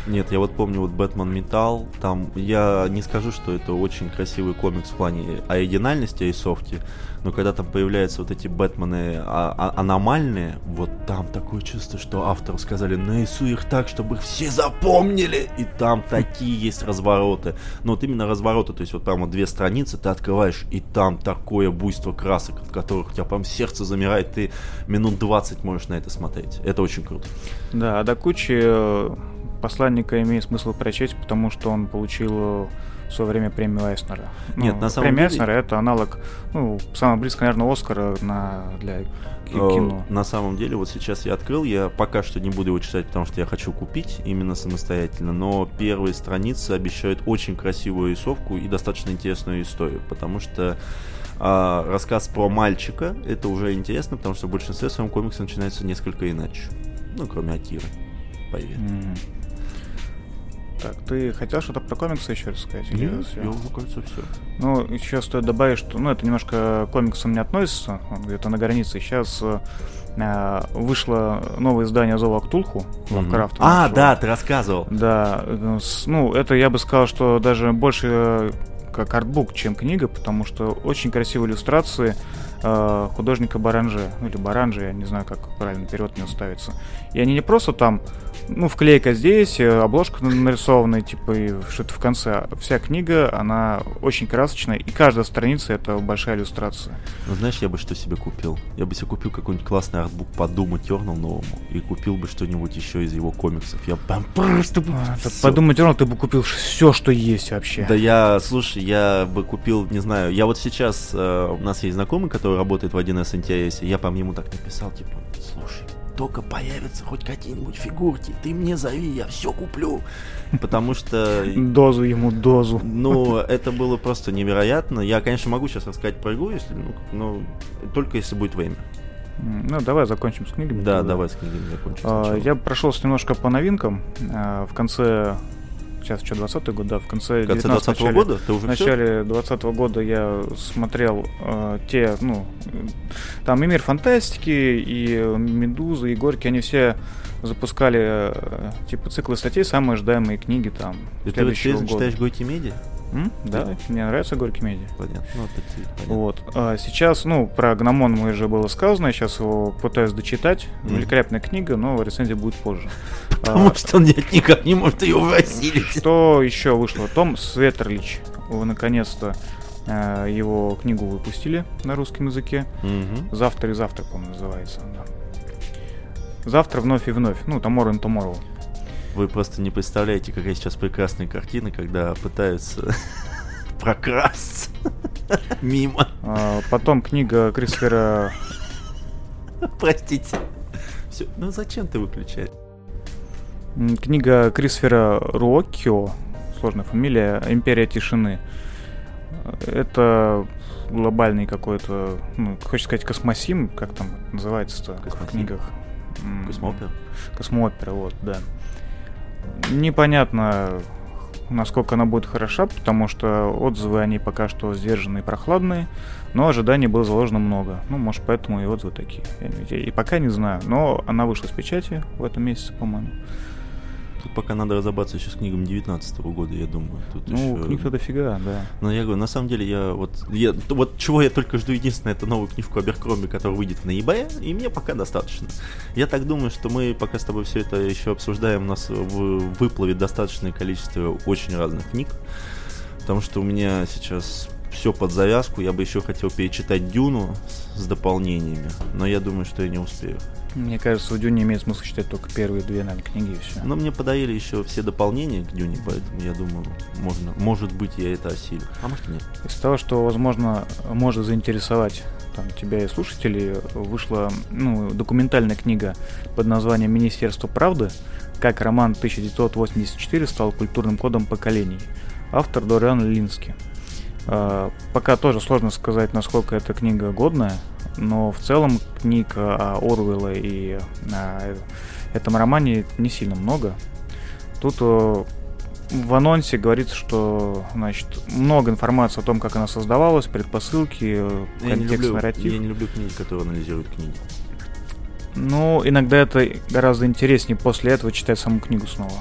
Нет, я вот помню вот Бэтмен Металл, там я не скажу, что это очень красивый комикс в плане оригинальности и софти, но когда там появляются вот эти Бэтмены а- а- аномальные, вот там такое чувство, что автору сказали, нарисуй их так, чтобы их все запомнили, и там такие есть развороты. Ну вот именно развороты, то есть вот прямо две страницы ты открываешь, и там такое буйство красок, от которых у тебя прям сердце замирает, ты минут 20 можешь на это смотреть. Это очень круто. Да, а до кучи э, посланника имеет смысл прочесть, потому что он получил в свое время премию Эйснера. Нет, ну, на самом премия деле... Эйснера это аналог, ну, самое близкое, наверное, Оскара на, для э, кино. На самом деле, вот сейчас я открыл, я пока что не буду его читать, потому что я хочу купить именно самостоятельно, но первые страницы обещают очень красивую рисовку и достаточно интересную историю, потому что а, рассказ про мальчика, это уже интересно, потому что в большинстве своем комикс начинается несколько иначе. Ну, кроме Акиры. Поверь. Mm. Так, ты хотел что-то про комиксы еще рассказать? Нет, я, мне кажется, все. Ну, еще стоит добавить, что, ну, это немножко к комиксам не относится, он где-то на границе. Сейчас э, вышло новое издание Зова Ктулху, Лавкрафта. Mm-hmm. А, да, ты рассказывал. Да, э, ну, это я бы сказал, что даже больше как артбук, чем книга, потому что очень красивые иллюстрации, э, художника Баранже, ну или Баранже, я не знаю, как правильно перевод не ставится. И они не просто там, ну, вклейка здесь, э, обложка нарисованная, типа, и что-то в конце. Вся книга, она очень красочная, и каждая страница — это большая иллюстрация. Ну, знаешь, я бы что себе купил? Я бы себе купил какой-нибудь классный артбук по Doom Eternal новому, и купил бы что-нибудь еще из его комиксов. Я прям просто бы... А, по Doom Eternal ты бы купил все, что есть вообще. Да я, слушай, я бы купил, не знаю, я вот сейчас, э, у нас есть знакомый, который работает в 1С интересе, я, по ему так написал, типа, слушай, только появятся хоть какие-нибудь фигурки, ты мне зови, я все куплю. Потому что... Дозу ему, дозу. Ну, это было просто невероятно. Я, конечно, могу сейчас рассказать про игру, если, ну, но только если будет время. Ну, давай закончим с книгами. Да, давай с книгами закончим. А, я прошелся немножко по новинкам. А, в конце сейчас что, 20 год, да, в конце, в конце 20 -го года? Ты уже В начале 20 -го года я смотрел э, те, ну, там и Мир Фантастики, и Медуза, и Горький, они все запускали э, типа циклы статей, самые ожидаемые книги там. И ты вот читаешь Горький Медиа? М? Да, да, мне нравится Горький Медиа. Понятно. Ну, это, понятно. Вот. А сейчас, ну, про Гномон мы уже было сказано, я сейчас его пытаюсь дочитать. Mm. Великолепная книга, но рецензия будет позже. Потому а, что он никак не может ее осилить. Что еще вышло? Том Светерлич. Наконец-то э, его книгу выпустили на русском языке. Угу. Завтра и завтра, по-моему, называется. Да. Завтра вновь и вновь. Ну, Tomorrow and Tomorrow. Вы просто не представляете, какая сейчас прекрасная картина, когда пытаются прокрасться мимо. А, потом книга Кристофера... Простите. Все. Ну зачем ты выключаешь? Книга Кристофера Руоккио, сложная фамилия, «Империя тишины». Это глобальный какой-то, ну, хочешь сказать, космосим, как там называется-то в книгах? Космоопера? Космоопера, вот, да. Непонятно, насколько она будет хороша, потому что отзывы, они пока что сдержанные и прохладные, но ожиданий было заложено много. Ну, может, поэтому и отзывы такие. И пока не знаю, но она вышла с печати в этом месяце, по-моему. Тут пока надо разобраться еще с книгами 19 -го года, я думаю. Тут ну, еще... книг-то дофига, да. Но я говорю, на самом деле, я вот, я, вот чего я только жду единственное, это новую книжку Аберкромби, которая выйдет в ноябре, и мне пока достаточно. Я так думаю, что мы пока с тобой все это еще обсуждаем, у нас выплывет достаточное количество очень разных книг, потому что у меня сейчас все под завязку, я бы еще хотел перечитать Дюну с дополнениями, но я думаю, что я не успею. Мне кажется, у Дюни имеет смысл читать только первые две, наверное, книги и все. Но мне подарили еще все дополнения к Дюне, поэтому я думаю, можно, может быть, я это осилю. А может нет. Из того, что, возможно, может заинтересовать там, тебя и слушателей, вышла ну, документальная книга под названием «Министерство правды. Как роман 1984 стал культурным кодом поколений». Автор Дориан Лински. А, пока тоже сложно сказать, насколько эта книга годная, но в целом книг о Орвелла и о этом романе не сильно много. Тут э, в анонсе говорится, что значит, много информации о том, как она создавалась, предпосылки, я контекст, не люблю, нарратив. Я не люблю книги, которые анализируют книги. Ну, иногда это гораздо интереснее после этого читать саму книгу снова.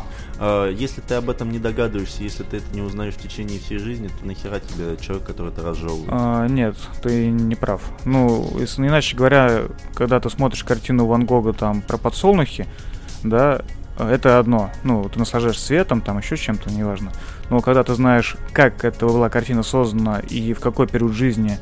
А, если ты об этом не догадываешься, если ты это не узнаешь в течение всей жизни, то нахера тебе человек, который это разжевывает? А, нет, ты не прав. Ну, иначе говоря, когда ты смотришь картину Ван Гога там про подсолнухи, да, это одно. Ну, ты наслаждаешься светом, там еще чем-то, неважно. Но когда ты знаешь, как эта была картина создана и в какой период жизни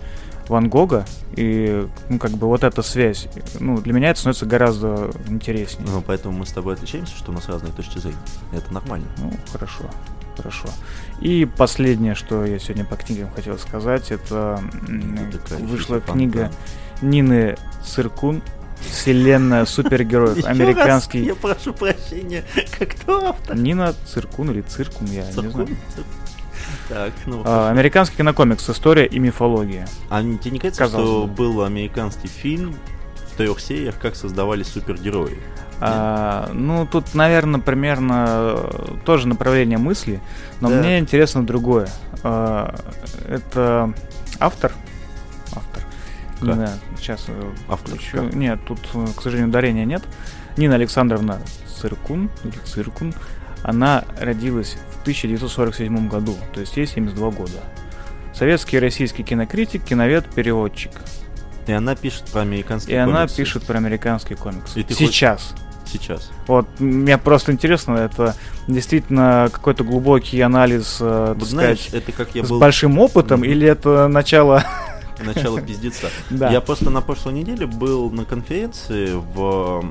Ван Гога, и, ну, как бы вот эта связь, ну, для меня это становится гораздо интереснее. Ну, поэтому мы с тобой отличаемся, что у нас разные точки зрения. Это нормально. Ну, хорошо. Хорошо. И последнее, что я сегодня по книгам хотел сказать, это вышла книга Нины Циркун Вселенная супергероев. Американский. Я прошу прощения. Как кто автор? Нина Циркун или Циркун, я Циркун? не знаю. Так, ну, а, американский кинокомикс «История и мифология». А тебе не кажется, Казалось что бы. был американский фильм в трех сериях, как создавались супергерои? А, ну, тут, наверное, примерно тоже направление мысли, но да. мне интересно другое. А, это автор. Автор. Как? Да, сейчас. Э, автор. Еще, нет, тут, э, к сожалению, ударения нет. Нина Александровна Циркун, или Циркун, она родилась 1947 году, то есть ей 72 года. Советский и российский кинокритик, киновед, переводчик. И она пишет про американские И она комиксы. пишет про американский комикс. И ты Сейчас. Сейчас. Вот, мне просто интересно, это действительно какой-то глубокий анализ, э, так Вот знаешь, сказать, это как я с был большим опытом, Мгм. или это начало... начало пиздеца. Да. Я просто на прошлой неделе был на конференции в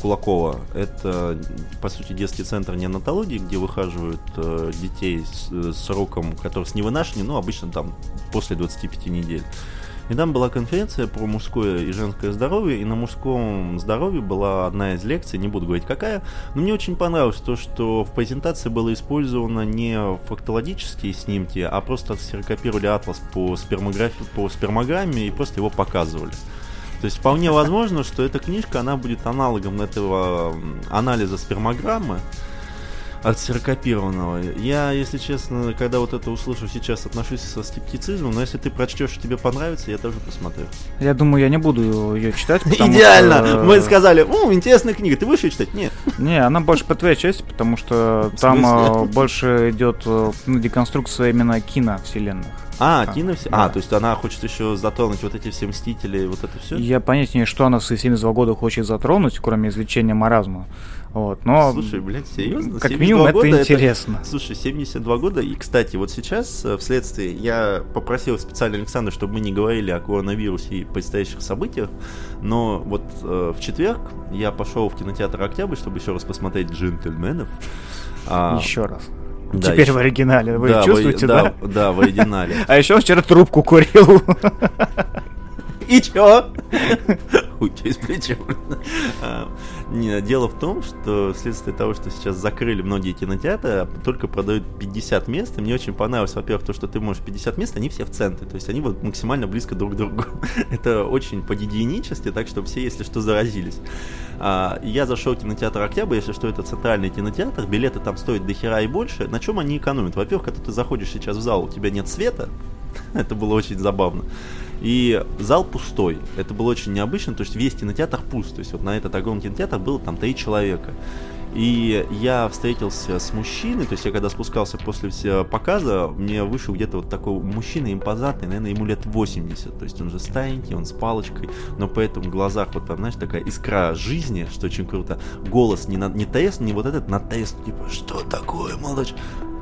Кулаково. Это, по сути, детский центр неонатологии, где выхаживают э, детей с э, сроком, который с невынашиванием, ну, обычно там после 25 недель. И там была конференция про мужское и женское здоровье, и на мужском здоровье была одна из лекций, не буду говорить какая, но мне очень понравилось то, что в презентации было использовано не фактологические снимки, а просто серокопировали атлас по, спермографии, по спермограмме и просто его показывали. То есть вполне возможно, что эта книжка, она будет аналогом этого анализа спермограммы, от серокопированного. Я, если честно, когда вот это услышу сейчас, отношусь со скептицизмом, но если ты прочтешь и тебе понравится, я тоже посмотрю. Я думаю, я не буду ее читать, Идеально! что, э, Мы сказали, о, интересная книга, ты будешь ее читать? Нет. Не, она больше по твоей части, потому что там э, больше идет э, ну, деконструкция именно киновселенных. А, А, кино все. да. А, то есть она хочет еще затронуть вот эти все мстители, и вот это все? Я понятия не что она с 72 года хочет затронуть, кроме излечения маразма. Вот, но Слушай, блядь, серьезно? как 72 минимум это интересно. Слушай, 72 года, и, кстати, вот сейчас, э, вследствие, я попросил специально Александра, чтобы мы не говорили о коронавирусе и предстоящих событиях, но вот э, в четверг я пошел в кинотеатр «Октябрь», чтобы еще раз посмотреть «Джентльменов». А, Еще раз. Да, Теперь еще- в оригинале. Вы да, чувствуете, да? да? Да, в оригинале. А еще вчера трубку курил. И чё? Хуй через плечо. Не, Дело в том, что вследствие того, что сейчас закрыли многие кинотеатры, а только продают 50 мест, и мне очень понравилось, во-первых, то, что ты можешь 50 мест, они все в центре, то есть они вот максимально близко друг к другу. Это очень по-гигиенически, так что все, если что, заразились. А, Я зашел в кинотеатр Октябрь, если что, это центральный кинотеатр, билеты там стоят до хера и больше. На чем они экономят? Во-первых, когда ты заходишь сейчас в зал, у тебя нет света, это было очень забавно. И зал пустой. Это было очень необычно, то есть весь кинотеатр пуст. То есть вот на этот огромный кинотеатр было там три человека. И я встретился с мужчиной, то есть я когда спускался после показа, мне вышел где-то вот такой мужчина импозантный, наверное, ему лет 80, то есть он же старенький, он с палочкой, но при этом в глазах вот там, знаешь, такая искра жизни, что очень круто. Голос не, на, не тест, не вот этот, на тест, типа, что такое, молодой ч-?»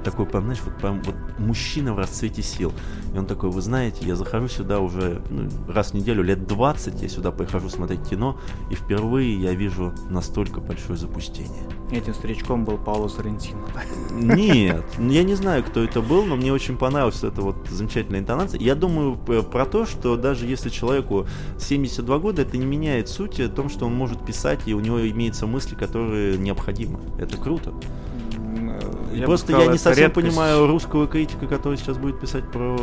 Такой, прям, знаешь, вот прям вот мужчина в расцвете сил. И он такой, вы знаете, я захожу сюда уже ну, раз в неделю, лет 20 я сюда прихожу смотреть кино, и впервые я вижу настолько большое запустение. Этим старичком был Пауло Соррентино. Нет, я не знаю, кто это был, но мне очень понравилась эта вот замечательная интонация. Я думаю п- про то, что даже если человеку 72 года, это не меняет сути о том, что он может писать, и у него имеются мысли, которые необходимы. Это круто. Я Просто сказал, я не совсем редкость. понимаю русского критика, который сейчас будет писать про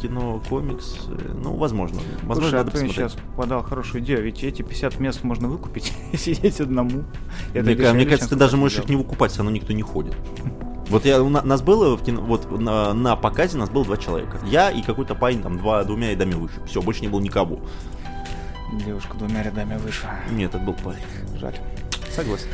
кино, комикс. Э, Ну, возможно. Возможно, Слушай, а надо ты посмотреть. сейчас подал хорошую идею, ведь эти 50 мест можно выкупить и сидеть одному. Это Мне, мне кажется, ты даже можешь их не выкупать, все равно никто не ходит. Вот я, у на- нас было в кино, вот на, на показе нас было два человека. Я и какой-то парень там два, двумя рядами выше. Все, больше не было никого. Девушка двумя рядами выше. Нет, это был парень. Жаль. Согласен.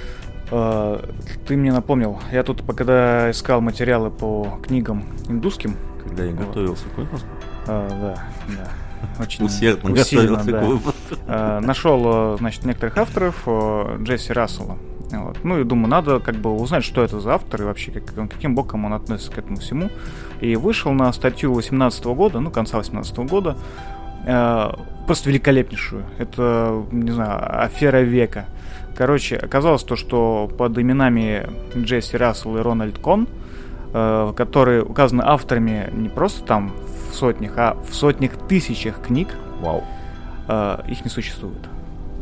А, Ты мне напомнил, я тут, когда искал материалы по книгам индусским, Когда я Вот. готовился к выпуску, а, да, да, очень усердно усиленно, готовился да. А, нашел, значит, некоторых авторов э, Джесси Рассела. Вот. Ну и думаю, надо как бы узнать, что это за автор и вообще как, каким боком он относится к этому всему. И вышел на статью 18 года, ну, конца 18 года, э, просто великолепнейшую. Это, не знаю, афера века. Короче, оказалось то, что под именами Джесси Рассел и Рональд Кон, э, которые указаны авторами не просто там в сотнях, а в сотнях тысячах книг, Вау. э, их не существует.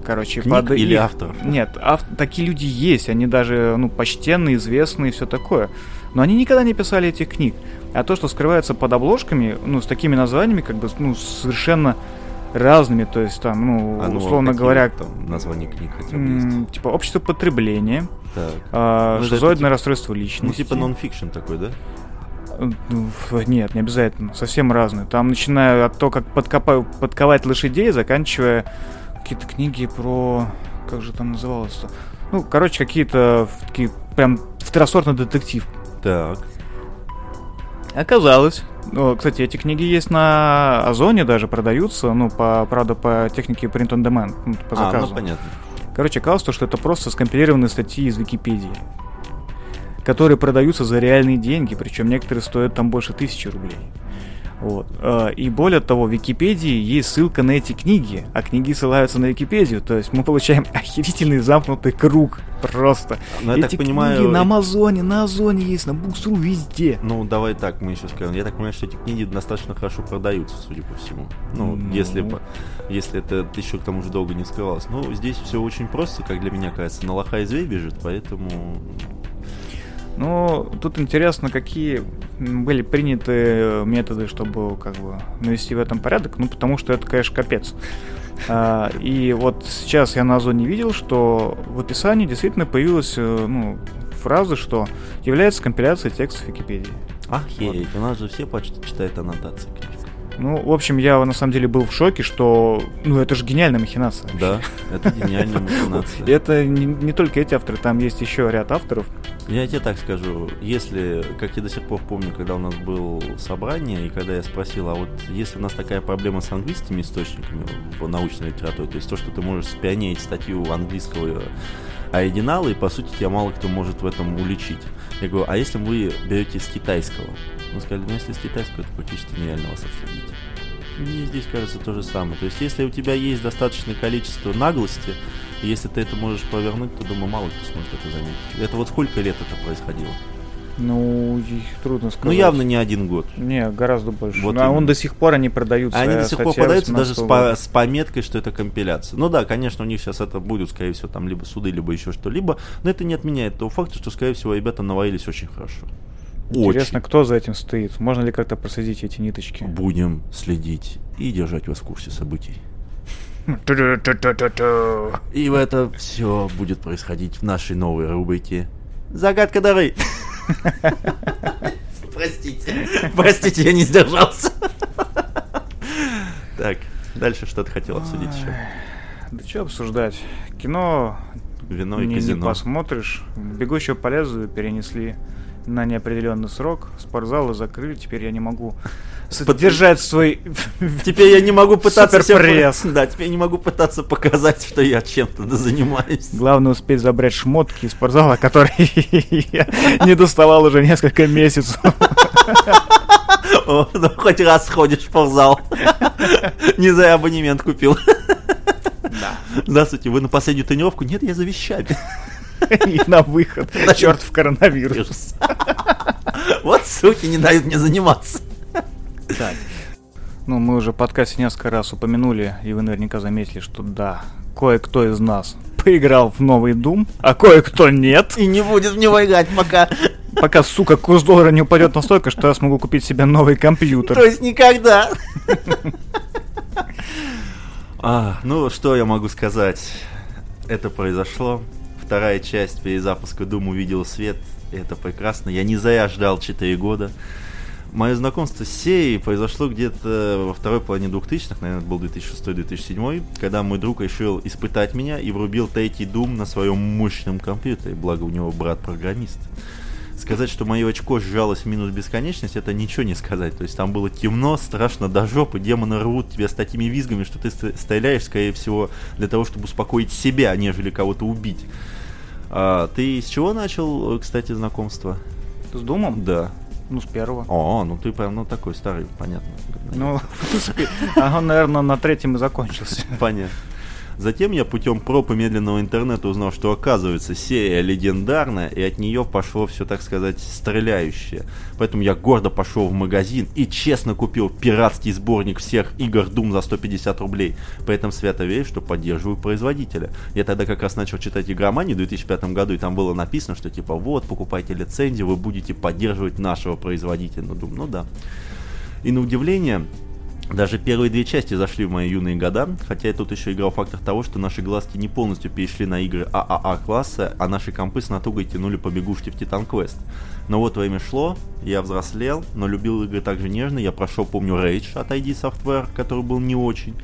Короче, Книг под или их- авторов? Нет, ав- такие люди есть, они даже, ну, почтенные, известные и все такое. Но они никогда не писали этих книг. А то, что скрывается под обложками, ну, с такими названиями, как бы, ну, совершенно разными, то есть там, ну, А ну, условно какие говоря, там названия книг хотя бы есть? типа общество потребления, Так. а, Ну, это шизоидное типа- расстройство Ну, личности. типа нон-фикшн такой, да? Ну, Нет, не обязательно. Совсем разные. Там начиная от того, как подкопа- подковать лошадей, заканчивая какие-то книги про... Как же там называлось-то? Ну, короче, какие-то такие прям второсортный детектив. Так. Оказалось, Ну, кстати, эти книги есть на Озоне даже продаются, ну, по, правда, по технике print on demand, ну, по заказу. А, ну понятно. Короче, оказалось, что это просто скомпилированные статьи из Википедии, которые продаются за реальные деньги, причем некоторые стоят там больше тысячи рублей. Вот. А, и более того, в Википедии есть ссылка на эти книги, а книги ссылаются на Википедию. То есть мы получаем охерительный замкнутый круг просто. Ну, я эти так понимаю, книги на э- Амазоне, на Озоне есть, на Буксру, везде. Ну, давай так, мы еще скажем. Я так понимаю, что эти книги достаточно хорошо продаются, судя по всему. Ну, Ну. если, если это еще к тому же долго не скрывалось. Ну, здесь все очень просто, как для меня кажется. На лоха и зверь бежит, поэтому... Ну, тут интересно, какие были приняты э, методы, чтобы как бы навести в этом порядок. Ну, потому что это, конечно, капец. А, и вот сейчас я на Озоне видел, что в описании действительно появилась э, ну, фраза, что является компиляцией текстов Википедии. Охереть, у нас же все почти читают аннотации книжек. Ну, в общем, я на самом деле был в шоке, что, ну, это же гениальная махинация. вообще. Да, это гениальная махинация. Это не, не только эти авторы, там есть еще ряд авторов. Я тебе так скажу, если, как я до сих пор помню, когда у нас было собрание, и когда я спросил, а вот если у нас такая проблема с английскими источниками в научной литературе, то есть то, что ты можешь спионерить статью английского оригинала, и по сути тебя мало кто может в этом уличить. Я говорю, а если вы берете с китайского? Мы сказали, ну если с китайского, это практически нереально вас отследить. Мне здесь кажется то же самое. То есть, если у тебя есть достаточное количество наглости, если ты это можешь повернуть, то, думаю, мало кто сможет это заметить. Это вот сколько лет это происходило? Ну, их трудно сказать. Ну, явно не один год. Не, гораздо больше. Вот Ну, а он до сих пор они продаются. Они до сих пор статья подаются даже с, 18 по- с пометкой, что это компиляция. Ну да, конечно, у них сейчас это будет, скорее всего, там либо суды, либо еще что-либо, но это не отменяет того факта, что, скорее всего, ребята наварились очень хорошо. Интересно, Очень. кто за этим стоит? Можно ли как-то проследить эти ниточки? Будем следить и держать вас в курсе событий. И это все будет происходить в нашей новой рубрике «Загадка дары». Простите. Простите, я не сдержался. Так, дальше что ты хотел обсудить еще? Да что обсуждать? Кино Вино и не, не казино. посмотришь. Бегущего по лезвию перенесли на неопределенный срок. Спортзалы закрыли, теперь я не могу поддержать свой... Теперь я не могу пытаться Суперпресс. Да, теперь я не могу пытаться показать, что я чем-то занимаюсь. Главное успеть забрать шмотки из спортзала, которые я не доставал уже несколько месяцев. О, ну хоть раз сходишь в спортзал. Не за абонемент купил. Да. Здравствуйте, вы на последнюю тренировку? Нет, я за вещами. И на выход. Черт в коронавирус. Вот суки не дают мне заниматься. Так. Ну, мы уже в подкасте несколько раз упомянули, и вы наверняка заметили, что да, кое-кто из нас поиграл в новый Doom, а кое-кто нет. И не будет в него играть пока. Пока, сука, курс доллара не упадет настолько, что я смогу купить себе новый компьютер. То есть никогда. А, ну, что я могу сказать? Это произошло. Вторая часть перезапуска Doom увидела свет. Это прекрасно. Я не зря ждал 4 года. Мое знакомство с серией произошло где-то во второй половине 2000-х, наверное, это был 2006-2007, когда мой друг решил испытать меня и врубил третий Doom на своем мощном компьютере, благо у него брат-программист. Сказать, что мое очко сжалось в минус бесконечность, это ничего не сказать. То есть там было темно, страшно до жопы, демоны рвут тебя с такими визгами, что ты ст- стреляешь, скорее всего, для того, чтобы успокоить себя, нежели кого-то убить. А, ты с чего начал, кстати, знакомство? С Думом? Да. Ну, с первого. О, ну ты прям, ну такой старый, понятно. Ну, в принципе, а он, наверное, на третьем и закончился. Понятно. Затем я путем проб и медленного интернета узнал, что оказывается серия легендарная, и от нее пошло все, так сказать, стреляющее. Поэтому я гордо пошел в магазин и честно купил пиратский сборник всех игр Doom за 150 рублей. При этом свято верю, что поддерживаю производителя. Я тогда как раз начал читать игроманию в 2005 году, и там было написано, что типа вот, покупайте лицензию, вы будете поддерживать нашего производителя. Ну, думаю, ну да. И на удивление, даже первые две части зашли в мои юные года, хотя я тут еще играл фактор того, что наши глазки не полностью перешли на игры ААА класса, а наши компы с натугой тянули побегушки в Титан Квест. Но вот время шло, я взрослел, но любил игры также нежно, я прошел, помню, Rage от ID Software, который был не очень,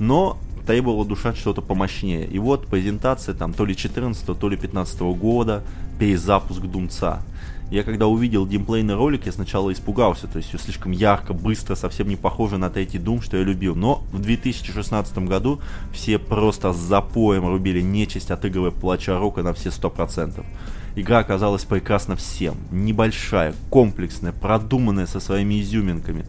но требовала душа что-то помощнее. И вот презентация там то ли 14 то ли 15 года, перезапуск Думца. Я когда увидел геймплейный ролик, я сначала испугался, то есть все слишком ярко, быстро, совсем не похоже на третий Doom, что я любил. Но в 2016 году все просто с запоем рубили нечисть, отыгрывая плача рока на все 100%. Игра оказалась прекрасна всем. Небольшая, комплексная, продуманная со своими изюминками.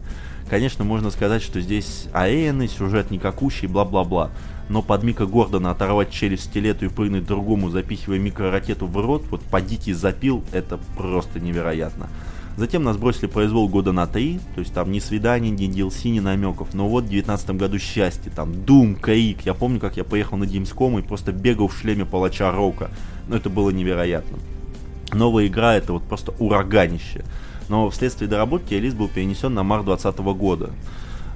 Конечно, можно сказать, что здесь аэны, сюжет никакущий, бла-бла-бла. Но под Мика Гордона оторвать челюсть стилету и прыгнуть другому, запихивая микроракету в рот, вот подите запил, это просто невероятно. Затем нас бросили произвол года на три, то есть там ни свиданий, ни DLC, ни намеков. Но вот в 19 году счастье, там Doom, Крик. Я помню, как я поехал на Gamescom и просто бегал в шлеме палача Рока. Но это было невероятно. Новая игра это вот просто ураганище но вследствие доработки релиз был перенесен на март 2020 года.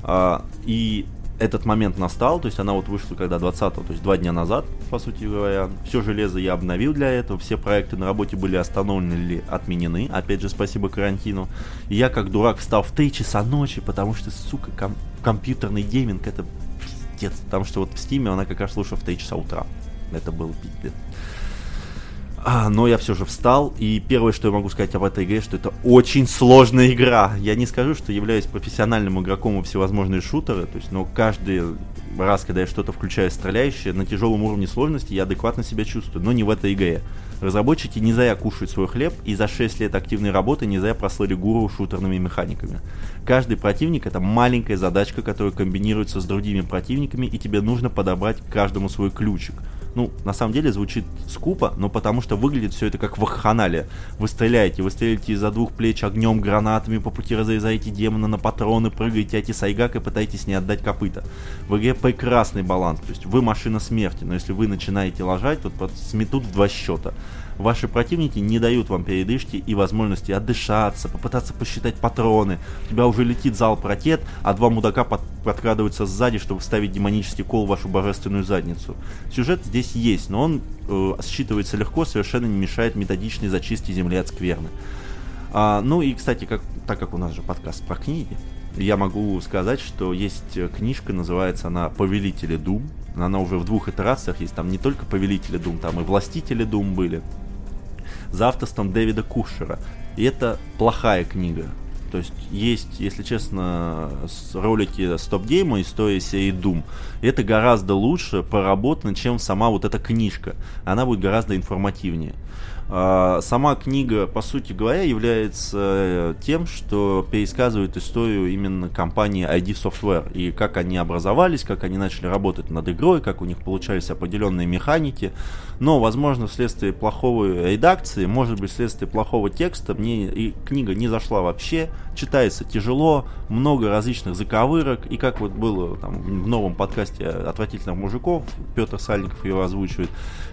А, и этот момент настал, то есть она вот вышла когда 20 то есть два дня назад, по сути говоря. Все железо я обновил для этого, все проекты на работе были остановлены или отменены, опять же спасибо карантину. И я как дурак встал в 3 часа ночи, потому что, сука, ком- компьютерный гейминг это пиздец. Потому что вот в Стиме она как раз слушала в 3 часа утра. Это был пиздец. А, но я все же встал, и первое, что я могу сказать об этой игре, что это очень сложная игра. Я не скажу, что являюсь профессиональным игроком во всевозможные шутеры, то есть, но каждый раз, когда я что-то включаю стреляющее, на тяжелом уровне сложности я адекватно себя чувствую, но не в этой игре. Разработчики не зря кушают свой хлеб, и за 6 лет активной работы не зря прослыли гуру шутерными механиками. Каждый противник это маленькая задачка, которая комбинируется с другими противниками, и тебе нужно подобрать каждому свой ключик – ну, на самом деле звучит скупо, но потому что выглядит все это как в вакханалия. Вы стреляете, вы стреляете из-за двух плеч огнем, гранатами, по пути разрезаете демона на патроны, прыгаете эти сайгак и пытаетесь не отдать копыта. В игре прекрасный баланс, то есть вы машина смерти, но если вы начинаете ложать, то сметут в два счета. Ваши противники не дают вам передышки и возможности отдышаться, попытаться посчитать патроны. У тебя уже летит залп ракет, а два мудака под, подкрадываются сзади, чтобы вставить демонический кол в вашу божественную задницу. Сюжет здесь есть, но он э, считывается легко, совершенно не мешает методичной зачистке земли от скверны. А, ну и, кстати, как, так как у нас же подкаст про книги, я могу сказать, что есть книжка, называется она «Повелители Дум». Она уже в двух итерациях есть, там не только «Повелители Дум», там и «Властители Дум» были за авторством Дэвида Кушера. И это плохая книга. То есть есть, если честно, ролики стоп-гейма истории серии Doom. Это гораздо лучше проработано, чем сама вот эта книжка. Она будет гораздо информативнее. А, сама книга, по сути говоря, является э, тем, что пересказывает историю именно компании ID Software и как они образовались, как они начали работать над игрой, как у них получались определенные механики. Но, возможно, вследствие плохой редакции, может быть, вследствие плохого текста, мне и книга не зашла вообще, читается тяжело, много различных заковырок, и как вот было там, в новом подкасте «Отвратительных мужиков», Петр Сальников его озвучивает,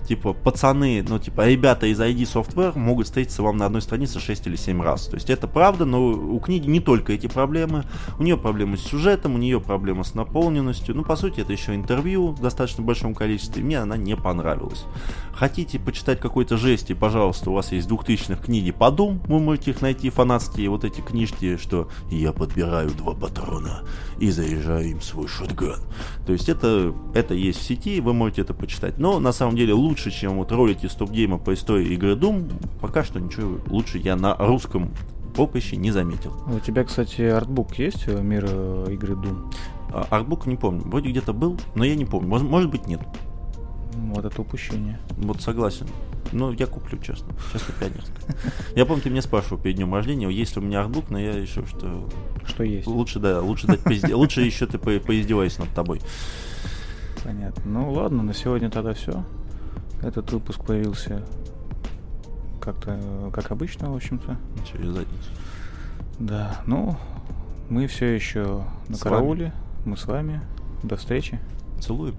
типа, пацаны, ну, типа, ребята из ID Software могут встретиться вам на одной странице 6 или 7 раз. То есть это правда, но у книги не только эти проблемы. У нее проблемы с сюжетом, у нее проблемы с наполненностью. Ну, по сути, это еще интервью в достаточно большом количестве. Мне она не понравилась. Хотите почитать какой-то жести, пожалуйста, у вас есть 2000-х книги по Doom, вы можете их найти, фанатские вот эти книжки, что я подбираю два патрона и заряжаю им свой шотган. То есть это, это есть в сети, вы можете это почитать. Но на самом деле лучше, чем вот ролики стоп-гейма по истории игры Doom, пока что ничего лучше я на русском попыще не заметил. У тебя, кстати, артбук есть э, мира э, игры Doom? А, артбук не помню. Вроде где-то был, но я не помню. Может, может быть, нет. Вот это упущение. Вот согласен. Ну, я куплю, честно. Честно, пионерск. Я помню, ты меня спрашивал перед днем рождения, есть ли у меня артбук, но я решил, что... Что есть. Лучше, да, лучше дать поизде... Лучше еще ты по поиздевайся над тобой. Понятно. Ну ладно, на сегодня тогда все. Этот выпуск появился как-то, как обычно, в общем-то. Через задницу. Да, ну, мы все еще на с карауле. Вами. Мы с вами. До встречи. Целуем.